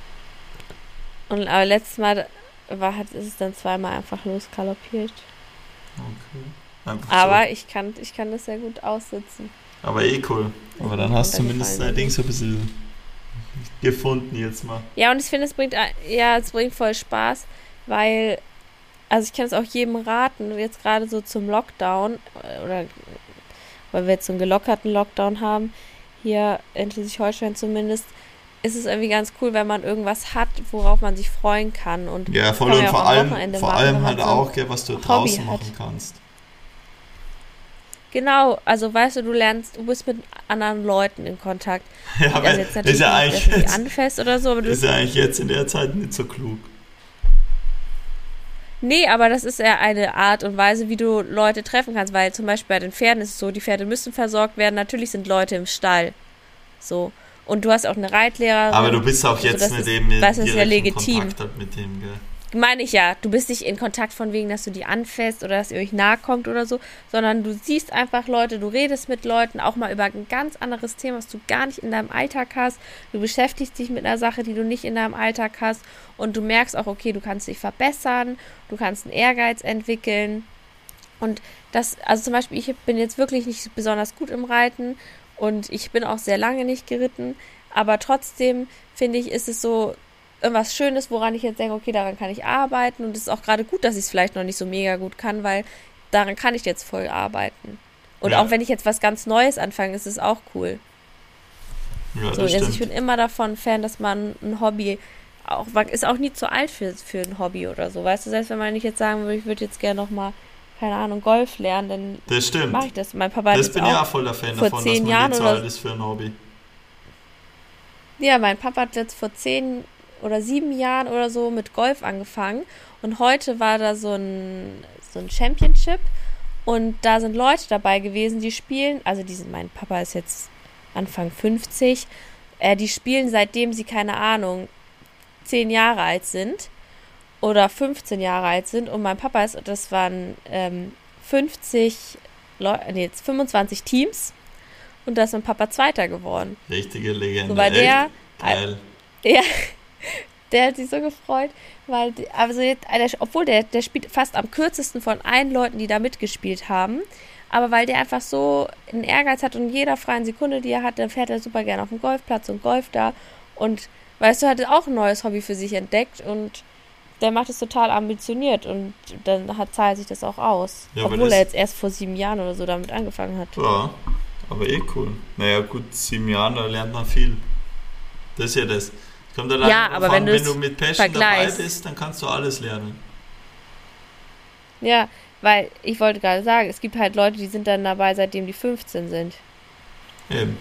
und aber letztes Mal war, hat, ist es dann zweimal einfach loskaloppiert. okay. Einfach Aber so. ich kann, ich kann das sehr gut aussitzen. Aber eh cool. Aber dann hast du zumindest dein Ding so ein bisschen gefunden jetzt mal. Ja, und ich finde, es bringt, ein- ja, es bringt voll Spaß, weil, also ich kann es auch jedem raten, jetzt gerade so zum Lockdown, äh, oder weil wir jetzt so einen gelockerten Lockdown haben, hier in Schleswig-Holstein zumindest, ist es irgendwie ganz cool, wenn man irgendwas hat, worauf man sich freuen kann. Und Ja, voll und vor allem, vor machen, allem halt so auch, gell, was du Hobby draußen hat. machen kannst. genau, also weißt du, du lernst, du bist mit anderen Leuten in Kontakt. Ja, aber also jetzt ist ja eigentlich jetzt, Anfest oder so, aber du ist ja eigentlich jetzt in der Zeit nicht so klug. Nee, aber das ist ja eine Art und Weise, wie du Leute treffen kannst, weil zum Beispiel bei den Pferden ist es so, die Pferde müssen versorgt werden, natürlich sind Leute im Stall. So. Und du hast auch eine Reitlehrerin. Aber du bist auch also jetzt nicht ist- eben in das ist ja legitim. Kontakt mit dem, gell? Meine ich ja, du bist nicht in Kontakt von wegen, dass du die anfasst oder dass ihr euch nahe kommt oder so, sondern du siehst einfach Leute, du redest mit Leuten, auch mal über ein ganz anderes Thema, was du gar nicht in deinem Alltag hast. Du beschäftigst dich mit einer Sache, die du nicht in deinem Alltag hast und du merkst auch, okay, du kannst dich verbessern, du kannst einen Ehrgeiz entwickeln. Und das, also zum Beispiel, ich bin jetzt wirklich nicht besonders gut im Reiten und ich bin auch sehr lange nicht geritten, aber trotzdem finde ich, ist es so irgendwas Schönes, woran ich jetzt denke, okay, daran kann ich arbeiten und es ist auch gerade gut, dass ich es vielleicht noch nicht so mega gut kann, weil daran kann ich jetzt voll arbeiten. Und Ja. auch wenn ich jetzt was ganz Neues anfange, ist es auch cool. Ja, So, also ich bin immer davon Fan, dass man ein Hobby auch ist auch nie zu alt für, für ein Hobby oder so. Weißt du, selbst wenn man nicht jetzt sagen würde, ich würde jetzt gerne noch mal keine Ahnung, Golf lernen, dann das stimmt. mache ich das. Mein Papa hat Das jetzt bin ich auch auch voll der Fan vor davon, dass zehn man Jahren so alt ist für ein Hobby. Ja, mein Papa hat jetzt vor zehn oder sieben Jahren oder so mit Golf angefangen und heute war da so ein, so ein Championship und da sind Leute dabei gewesen, die spielen, also die sind, mein Papa ist jetzt Anfang 50, äh, die spielen seitdem sie, keine Ahnung, zehn Jahre alt sind oder 15 Jahre alt sind und mein Papa ist, das waren ähm, 50 Leute, nee, jetzt 25 Teams und da ist mein Papa Zweiter geworden. Richtige Legende. So, weil der, geil. ja, der hat sich so gefreut, weil, die- also jetzt, der, obwohl der, der spielt fast am kürzesten von allen Leuten, die da mitgespielt haben. Aber weil der einfach so einen Ehrgeiz hat und jeder freien Sekunde, die er hat, dann fährt er super gerne auf den Golfplatz und golft da. Und weißt du, hat auch ein neues Hobby für sich entdeckt und der macht es total ambitioniert und dann hat zahlt sich das auch aus. Ja, obwohl er jetzt erst vor sieben Jahren oder so damit angefangen hat. Ja, aber eh cool. Naja, gut, sieben Jahren, da lernt man viel. Das ist ja das. Kommt dann Ja, aber wenn du wenn du mit Passion dabei vergleichst. bist, dann kannst du alles lernen. Ja, weil ich wollte gerade sagen, es gibt halt Leute, die sind dann dabei, seitdem die 15 sind. Eben.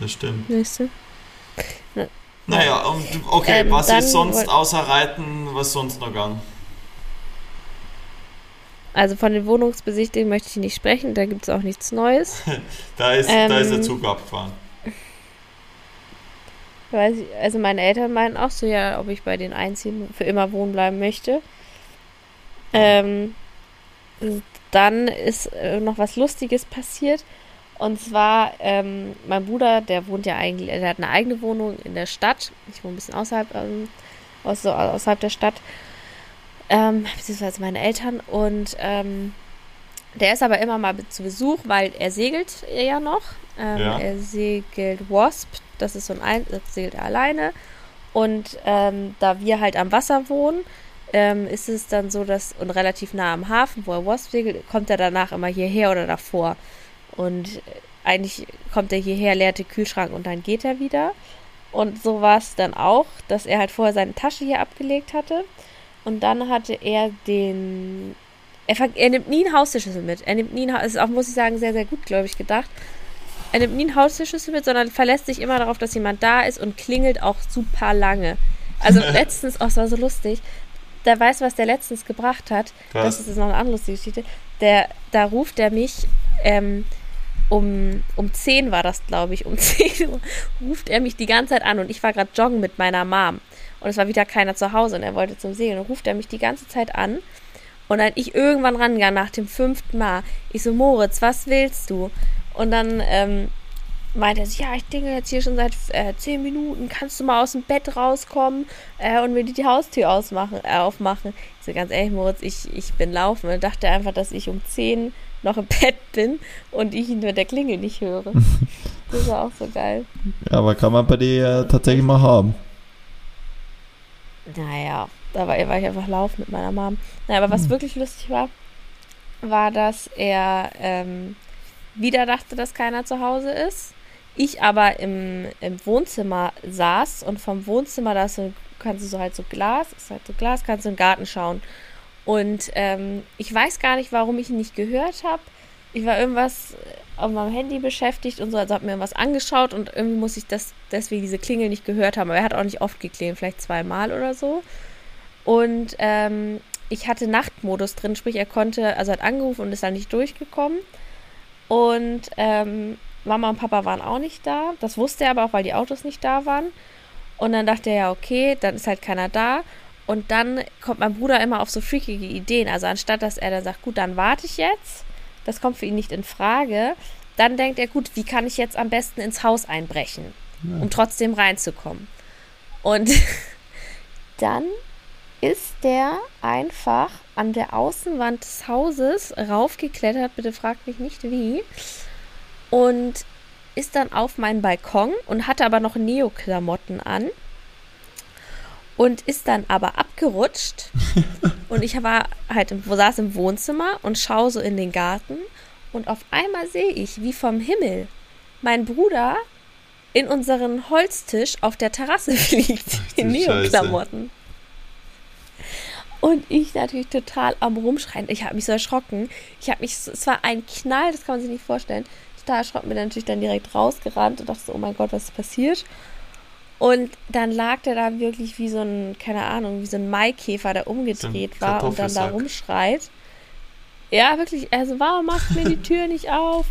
Das stimmt. Weißt du? Naja, okay, Ähm, was ist sonst außer Reiten, was sonst noch gang? Also von den Wohnungsbesichtigungen möchte ich nicht sprechen, da gibt es auch nichts Neues. Da ist, da ist der Ähm, Zug abgefahren. Weiß ich, also meine Eltern meinen auch so, ja, ob ich bei den einziehen für immer wohnen bleiben möchte. Ähm, dann ist äh, noch was Lustiges passiert. Und zwar, ähm, mein Bruder, der wohnt ja eigentlich, der hat eine eigene Wohnung in der Stadt. Ich wohne ein bisschen außerhalb, ähm, aus, außerhalb der Stadt. Ähm, beziehungsweise meine Eltern. Und ähm, Der ist aber immer mal zu Besuch, weil er segelt ja noch. Ähm, Ja. Er segelt Wasp, das ist so ein, ein das segelt er alleine. Und ähm, da wir halt am Wasser wohnen, ähm, ist es dann so, dass und relativ nah am Hafen, wo er Wasp segelt, kommt er danach immer hierher oder davor. Und eigentlich kommt er hierher, leert den Kühlschrank und dann geht er wieder. Und so war es dann auch, dass er halt vorher seine Tasche hier abgelegt hatte. Und dann hatte er den. Er, er nimmt nie einen Haustierschlüssel mit. Er nimmt nie einen, ist auch, muss ich sagen, sehr, sehr gut, glaube ich, gedacht. Er nimmt nie einen Haustierschlüssel mit, sondern verlässt sich immer darauf, dass jemand da ist und klingelt auch super lange. Also letztens, oh, es war so lustig. Da weißt du, was der letztens gebracht hat. Was? Das ist jetzt noch eine andere lustige Geschichte. Der, da ruft er mich ähm, um, um 10 war das, glaube ich. Um 10 Uhr ruft er mich die ganze Zeit an und ich war gerade joggen mit meiner Mom. Und es war wieder keiner zu Hause und er wollte zum Segeln. Und ruft er mich die ganze Zeit an. Und dann ich irgendwann rangegangen nach dem fünften Mal. Ich so, Moritz, was willst du? Und dann ähm, meinte er so, ja, ich dinge jetzt hier schon seit äh, zehn Minuten. Kannst du mal aus dem Bett rauskommen äh, und mir die, Haustür ausmachen, äh, aufmachen? Ich so, ganz ehrlich, Moritz, ich, ich bin laufen. Und dachte einfach, dass ich um 10 noch im Bett bin und ich ihn mit der Klingel nicht höre. Das war auch so geil. Ja, aber kann man bei dir tatsächlich mal haben. Naja, da war, war ich einfach laufen mit meiner Mom. Naja, aber was wirklich lustig war, war, dass er ähm, wieder dachte, dass keiner zu Hause ist. Ich aber im, im Wohnzimmer saß und vom Wohnzimmer, da so, kannst du so halt so Glas, ist halt so Glas, kannst du den Garten schauen. Und ähm, ich weiß gar nicht, warum ich ihn nicht gehört habe. Ich war irgendwas auf meinem Handy beschäftigt und so, also habe mir was angeschaut und irgendwie muss ich das deswegen diese Klingel nicht gehört haben. Aber er hat auch nicht oft geklingelt, vielleicht zweimal oder so. Und ähm, ich hatte Nachtmodus drin, sprich er konnte, also hat angerufen und ist dann nicht durchgekommen. Und ähm, Mama und Papa waren auch nicht da. Das wusste er aber auch, weil die Autos nicht da waren. Und dann dachte er ja, okay, dann ist halt keiner da. Und dann kommt mein Bruder immer auf so freakige Ideen. Also anstatt, dass er dann sagt, gut, dann warte ich jetzt, das kommt für ihn nicht in Frage, dann denkt er, gut, wie kann ich jetzt am besten ins Haus einbrechen, um trotzdem reinzukommen. Und dann ist der einfach an der Außenwand des Hauses raufgeklettert, bitte fragt mich nicht wie, und ist dann auf meinen Balkon und hatte aber noch Neo-Klamotten an und ist dann aber abgerutscht und ich war halt im, saß im Wohnzimmer und schaue so in den Garten und auf einmal sehe ich, wie vom Himmel mein Bruder in unseren Holztisch auf der Terrasse fliegt du in. Neo-Klamotten. Und ich natürlich total am Rumschreien. Ich habe mich so erschrocken. Ich habe mich, es war ein Knall, das kann man sich nicht vorstellen. Total erschrocken, bin natürlich dann direkt rausgerannt und dachte so, oh mein Gott, was ist passiert? Und dann lag der da wirklich wie so ein, keine Ahnung, wie so ein Maikäfer, der umgedreht So war und dann da rumschreit. Ja, wirklich, also warum macht mir die Tür nicht auf?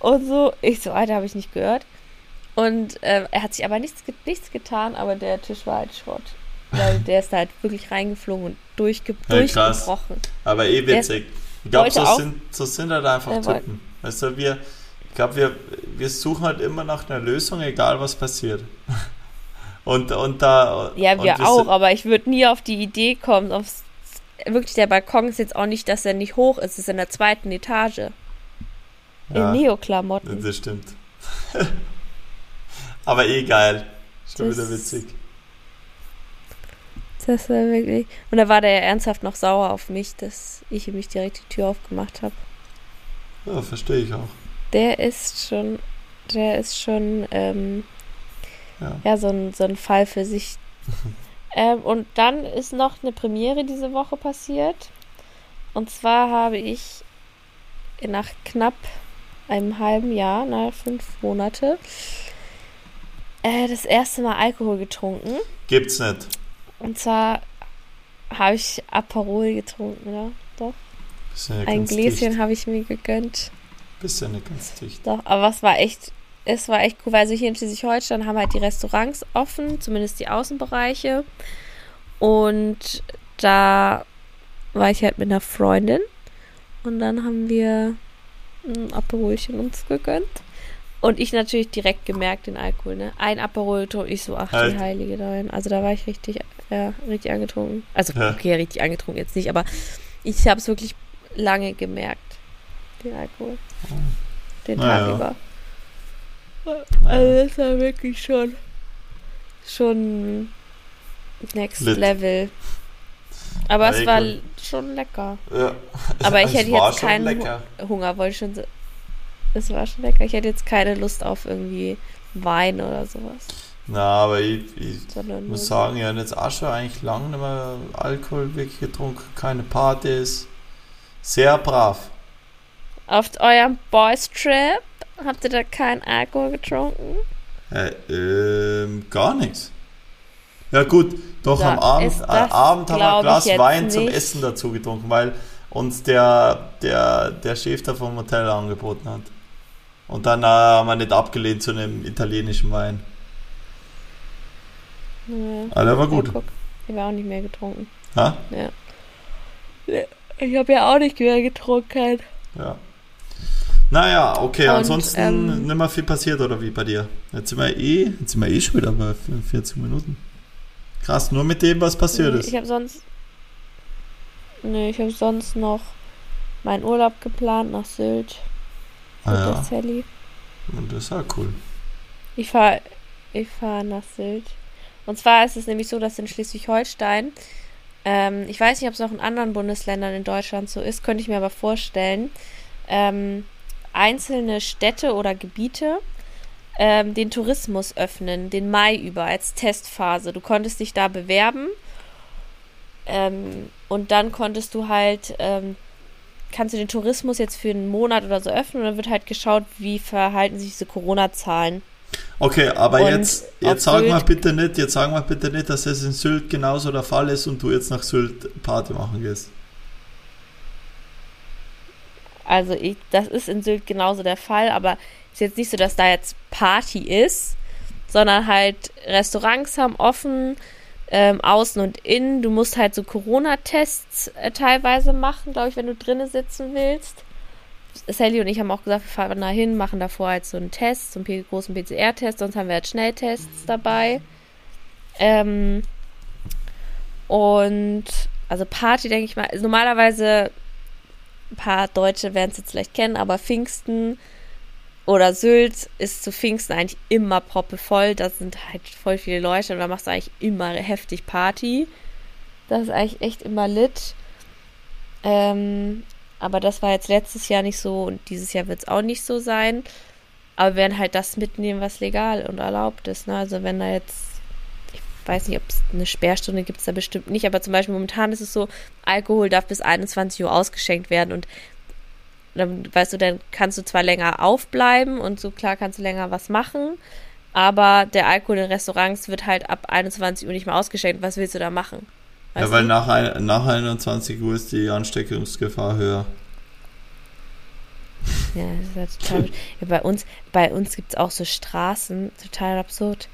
Und so, ich so, Alter, habe ich nicht gehört. Und ähm, er hat sich aber nichts, nichts getan, aber der Tisch war halt Schrott. Weil der ist da halt wirklich reingeflogen und durchge Ja, krass. durchgebrochen. Aber eh witzig. Ich glaube, so sind, so sind halt einfach Typen. Weißt du, wir, ich glaube, wir, wir suchen halt immer nach einer Lösung, egal was passiert. Und, und da. Ja, wir sind- auch, aber ich würde nie auf die Idee kommen, aufs, wirklich der Balkon ist jetzt auch nicht, dass er nicht hoch ist, es ist in der zweiten Etage. Ja. In Neoklamotten. Das stimmt. Aber eh geil. Schon Das- wieder witzig. Das war wirklich. Und da war der ja ernsthaft noch sauer auf mich, dass ich ihm nicht direkt die Tür aufgemacht habe. Ja, verstehe ich auch. Der ist schon, der ist schon, ähm, Ja. ja, so ein, so ein Fall für sich. ähm, und dann ist noch eine Premiere diese Woche passiert. Und zwar habe ich nach knapp einem halben Jahr, na, fünf Monate, äh, das erste Mal Alkohol getrunken. Gibt's nicht. Und zwar habe ich Aperol getrunken, ja. Doch. Ja Ein Gläschen habe ich mir gegönnt. Bist ja nicht ganz dicht. Doch, aber es war echt, es war echt cool, weil so hier in Schleswig-Holstein haben halt die Restaurants offen, zumindest die Außenbereiche. Und da war ich halt mit einer Freundin und dann haben wir ein Aperolchen uns gegönnt. Und ich natürlich direkt gemerkt den Alkohol, ne? Ein Aperol, tro- ich so, ach Halt. die Heilige dahin. Also da war ich richtig, ja, richtig angetrunken. Also, Ja. okay, richtig angetrunken jetzt nicht, aber ich habe es wirklich lange gemerkt. Den Alkohol. Oh. Den. Tag über. Also das war wirklich schon schon next Lit. level. Aber es Sehr war schon lecker. Ja. Aber ich Es hätte jetzt keinen lecker. Hunger, wollte ich schon. Es war schon lecker. Ich hätte jetzt keine Lust auf irgendwie Wein oder sowas. Na, aber ich, ich muss sagen, ich habe jetzt auch schon eigentlich lange nicht mehr Alkohol wirklich getrunken, keine Partys. Sehr brav. Auf eurem Boys Trip habt ihr da keinen Alkohol getrunken? Äh, ähm, gar nichts. Ja gut, doch Da am Abend, äh, das, Abend haben wir ein Glas Wein zum nicht. Essen dazu getrunken, weil uns der, der, der Chef da vom Hotel angeboten hat. Und dann äh, haben wir nicht abgelehnt zu einem italienischen Wein. Ja. Aber der war gut. Ja, guck, ich habe auch nicht mehr getrunken. Ha? Ich habe ja auch nicht mehr getrunken. Ja. Naja, okay, Und, ansonsten ähm, nicht mehr viel passiert, oder wie bei dir? Jetzt sind wir eh, jetzt sind wir eh schon wieder bei 40 Minuten. Krass, nur mit dem, was passiert Nee, ist. Ich habe sonst. Nee, ich habe sonst noch meinen Urlaub geplant nach Sylt mit Ah, der ja. Sally. Und das ist ja cool. Ich fahre ich fahr nach Sylt. Und zwar ist es nämlich so, dass in Schleswig-Holstein, ähm, ich weiß nicht, ob es auch in anderen Bundesländern in Deutschland so ist, könnte ich mir aber vorstellen, ähm, einzelne Städte oder Gebiete ähm, den Tourismus öffnen, den Mai über als Testphase. Du konntest dich da bewerben ähm, und dann konntest du halt, ähm, kannst du den Tourismus jetzt für einen Monat oder so öffnen und dann wird halt geschaut, wie verhalten sich diese Corona-Zahlen. Okay, aber Und jetzt, jetzt sag mal Sylt- bitte nicht, jetzt sag mal bitte nicht, dass es in Sylt genauso der Fall ist und du jetzt nach Sylt Party machen gehst. Also ich, das ist in Sylt genauso der Fall, aber ist jetzt nicht so, dass da jetzt Party ist, sondern halt Restaurants haben offen, ähm, außen und innen. Du musst halt so Corona-Tests äh, teilweise machen, glaube ich, wenn du drinnen sitzen willst. Sally und ich haben auch gesagt, wir fahren da hin, machen davor halt so einen Test, so einen großen PCR-Test, sonst haben wir halt Schnelltests dabei. Ähm, und also Party, denke ich mal, normalerweise ein paar Deutsche werden es jetzt vielleicht kennen, aber Pfingsten oder Sylt ist zu Pfingsten eigentlich immer proppevoll. Da sind halt voll viele Leute und da machst du eigentlich immer heftig Party. Das ist eigentlich echt immer lit. Ähm, aber das war jetzt letztes Jahr nicht so und dieses Jahr wird es auch nicht so sein. Aber wir werden halt das mitnehmen, was legal und erlaubt ist. Ne? Also wenn da jetzt, weiß nicht, ob es eine Sperrstunde gibt, es da bestimmt nicht. Aber zum Beispiel momentan ist es so, Alkohol darf bis 21 Uhr ausgeschenkt werden und dann, weißt du, dann kannst du zwar länger aufbleiben und so klar kannst du länger was machen, aber der Alkohol in Restaurants wird halt ab 21 Uhr nicht mehr ausgeschenkt. Was willst du da machen? ja, Weißt weil du? nach, ein, nach 21 Uhr ist die Ansteckungsgefahr höher. Ja, das ist ja total. ja, bei uns, bei uns gibt es auch so Straßen, total absurd.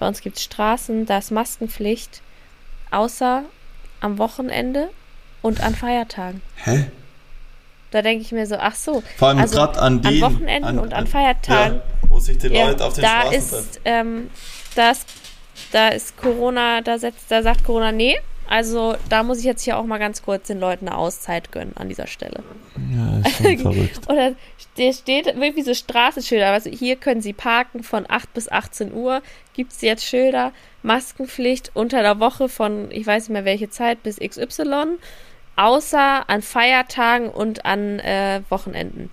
Bei uns gibt es Straßen, da ist Maskenpflicht, außer am Wochenende und an Feiertagen. Hä? Da denke ich mir so, ach so, Vor allem Also, gerade an den... an Wochenenden und an Feiertagen. Ja, wo sich die Ja, Leute auf den da Straßen ist, treffen. ähm, da ist, da ist Corona, da setzt, da sagt Corona, nee. Also da muss ich jetzt hier auch mal ganz kurz den Leuten eine Auszeit gönnen an dieser Stelle. Ja, ist schon verrückt. Oder der steht wirklich so Straßenschilder. Also hier können Sie parken von 8 bis 18 Uhr. Gibt es jetzt Schilder? Maskenpflicht unter der Woche von, ich weiß nicht mehr welche Zeit, bis XY. Außer an Feiertagen und an äh, Wochenenden.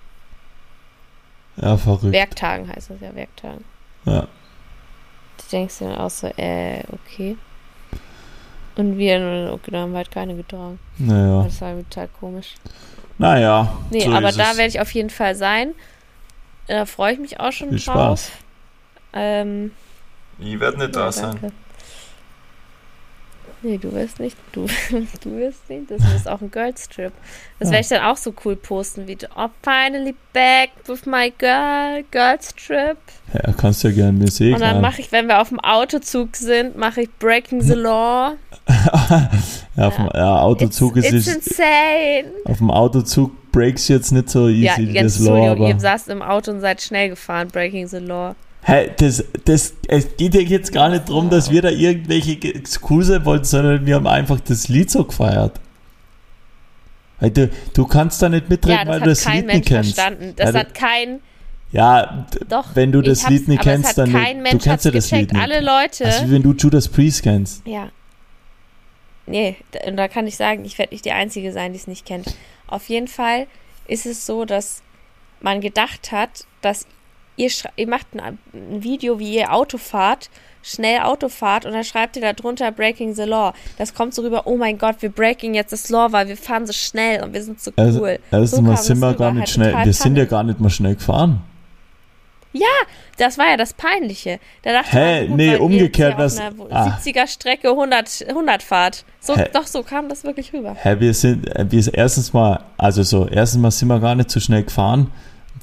Ja, verrückt. Werktagen heißt das ja, Werktagen. Ja. Du denkst dir dann auch so, äh, okay. Und wir, okay, da haben wir halt keine getragen. Naja. Das war total komisch. Naja. Nee, so aber ist da werde ich auf jeden Fall sein. Da freue ich mich auch schon Viel drauf. Spaß. Ähm, Ich werde nicht ja, da sein. danke. Nee, du wirst nicht. Du, du wirst nicht. Das ist auch ein Girls Trip. Das Ja. werde ich dann auch so cool posten wie Oh, finally back with my girl, Girls Trip. Ja, kannst du ja gerne mir segnen. Und dann mache ich, wenn wir auf dem Autozug sind, mache ich Breaking the Law. ja, auf dem ja, Autozug it's, ist it's es. insane. Auf dem Autozug breaks jetzt nicht so easy, Ja, das Law, ihr aber. saßt im Auto und seid schnell gefahren, Breaking the Law. Hey, das, das, es geht ja jetzt gar nicht darum, dass wir da irgendwelche Exkuse wollten, sondern wir haben einfach das Lied so gefeiert. Weil du, du kannst da nicht mitreden, Ja, weil du das kein Lied Mensch nicht kennst. verstanden. Das Ja, du- hat kein, Ja, doch. wenn du das Lied nicht kennst, dann kein du Mensch kennst ja das Lied nicht. Alle Leute. Also wie wenn du Judas Priest kennst. Ja. Nee, d- und da kann ich sagen, ich werde nicht die Einzige sein, die es nicht kennt. Auf jeden Fall ist es so, dass man gedacht hat, dass ihr, ihr macht ein, ein Video, wie ihr Auto fahrt, schnell Auto fahrt und dann schreibt ihr da drunter Breaking the Law. Das kommt so rüber, oh mein Gott, wir breaking jetzt das Law, weil wir fahren so schnell und wir sind so Also, cool. erstmal kam sind es wir gar nicht halt schnell, wir sind ja gar nicht mal schnell gefahren. Das war ja das Peinliche. Da dachte Hä? man, gut, Nee, umgekehrt, was- ja auf einer ah. 70er Strecke 100, 100 fahrt. So, Hä? doch, so kam das wirklich rüber. Hä, wir sind, äh, wir sind erstens mal, also so, erstens mal sind wir gar nicht so schnell gefahren.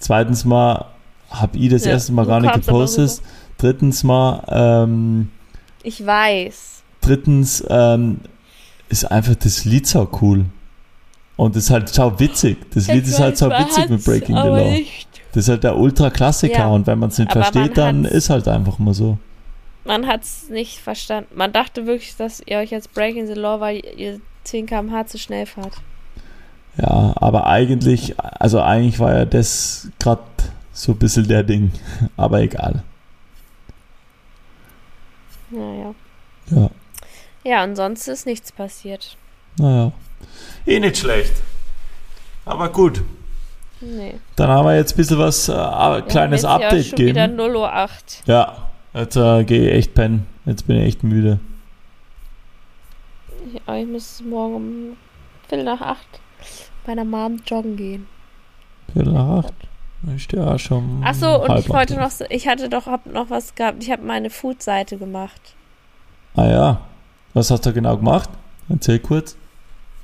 Zweitens mal habe ich das Ja, erste Mal so gar nicht gepostet. Drittens mal, ähm, Ich weiß. drittens ähm, ist einfach das Lied so cool. Und das ist halt sau witzig. Das Lied ist halt so witzig mit Breaking the Law. Nicht. Das ist halt der Ultra-Klassiker Ja, und wenn man es nicht versteht, dann ist halt einfach mal so. Man hat es nicht verstanden. Man dachte wirklich, dass ihr euch jetzt Breaking the Law, weil ihr 10 km/h zu schnell fahrt. Ja, aber eigentlich, also eigentlich war ja das gerade so ein bisschen der Ding. Aber egal. Naja. Ja, Ja, und sonst ist nichts passiert. naja. Eh nicht schlecht. Aber gut. Nee. Dann haben wir jetzt ein bisschen was, äh, kleines jetzt Update ja schon wieder gegeben. 0 Uhr 8. Ja, jetzt äh, gehe ich echt pennen. Jetzt bin ich echt müde. Ja, ich muss morgen um Viertel nach 8 bei einer Mom joggen gehen. Viertel nach acht. Ich ja schon. Achso, und ich wollte noch, ich hatte doch hab noch was gehabt. Ich habe meine Food-Seite gemacht. Ah ja. Was hast du genau gemacht? Erzähl kurz.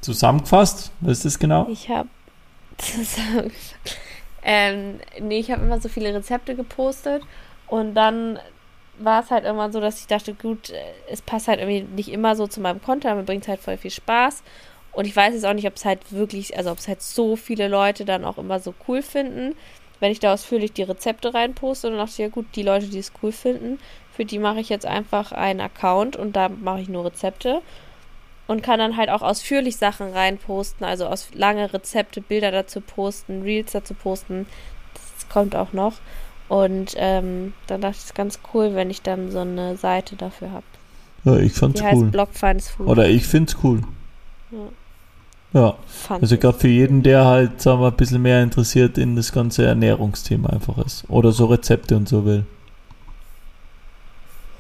Zusammengefasst, was ist das genau? Ich habe ähm, nee, ich habe immer so viele Rezepte gepostet und dann war es halt immer so, dass ich dachte, gut, äh, es passt halt irgendwie nicht immer so zu meinem Konto, aber mir bringt halt voll viel Spaß. Und ich weiß jetzt auch nicht, ob es halt wirklich, also ob es halt so viele Leute dann auch immer so cool finden, wenn ich da ausführlich die Rezepte reinposte. Und dann dachte ich, ja gut, die Leute, die es cool finden, für die mache ich jetzt einfach einen Account und da mache ich nur Rezepte und kann dann halt auch ausführlich Sachen reinposten, also aus lange Rezepte, Bilder dazu posten, Reels dazu posten. Das kommt auch noch. Und ähm, dann dachte ich, es ist ganz cool, wenn ich dann so eine Seite dafür habe. Ja, ich fand's Die heißt cool. Blog Finds Food. Oder ich find's cool. Ja, Fand also ich. gerade für jeden, der halt, sagen wir, ein bisschen mehr interessiert in das ganze Ernährungsthema einfach ist. Oder so Rezepte und so will.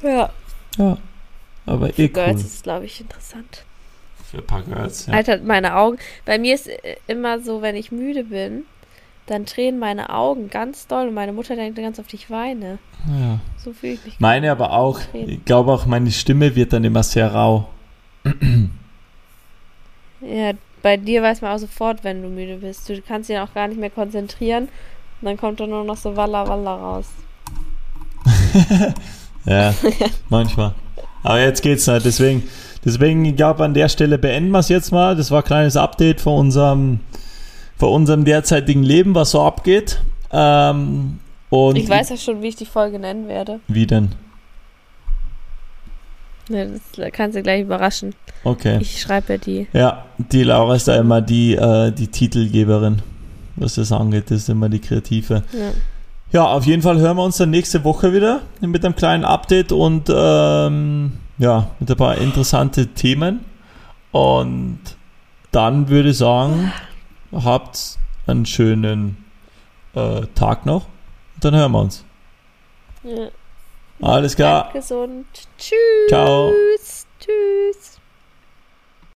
Ja, Ja, aber eh cool. Girls ist, glaube ich, interessant. Für ein paar Girls, ja. Alter, meine Augen. Bei mir ist äh, immer so, wenn ich müde bin, dann drehen meine Augen ganz doll und meine Mutter denkt ganz oft, ich weine. ja. So fühle ich mich. Meine aber auch. Tränen. Ich glaube auch, meine Stimme wird dann immer sehr rau. Ja, bei dir weiß man auch sofort, wenn du müde bist. Du kannst dich auch gar nicht mehr konzentrieren. Und dann kommt dann nur noch so Walla Walla raus. Ja, manchmal. Aber jetzt geht's nicht. Deswegen, deswegen, ich glaube, an der Stelle beenden wir es jetzt mal. Das war ein kleines Update von unserem, von unserem derzeitigen Leben, was so abgeht. Ähm, und ich weiß ja schon, wie ich die Folge nennen werde. Wie denn? Ja, das kannst du gleich überraschen. Okay. Ich schreibe ja die. Ja, die Laura ist da immer die, äh, die Titelgeberin, was das angeht. Das ist immer die Kreative. Ja. Ja, auf jeden Fall hören wir uns dann nächste Woche wieder mit einem kleinen Update und ähm, ja, mit ein paar interessante Themen. Und dann würde ich sagen, habt einen schönen äh, Tag noch. Und dann hören wir uns. Ja. Alles klar. Bleibt gesund. Tschüss. Ciao. Tschüss.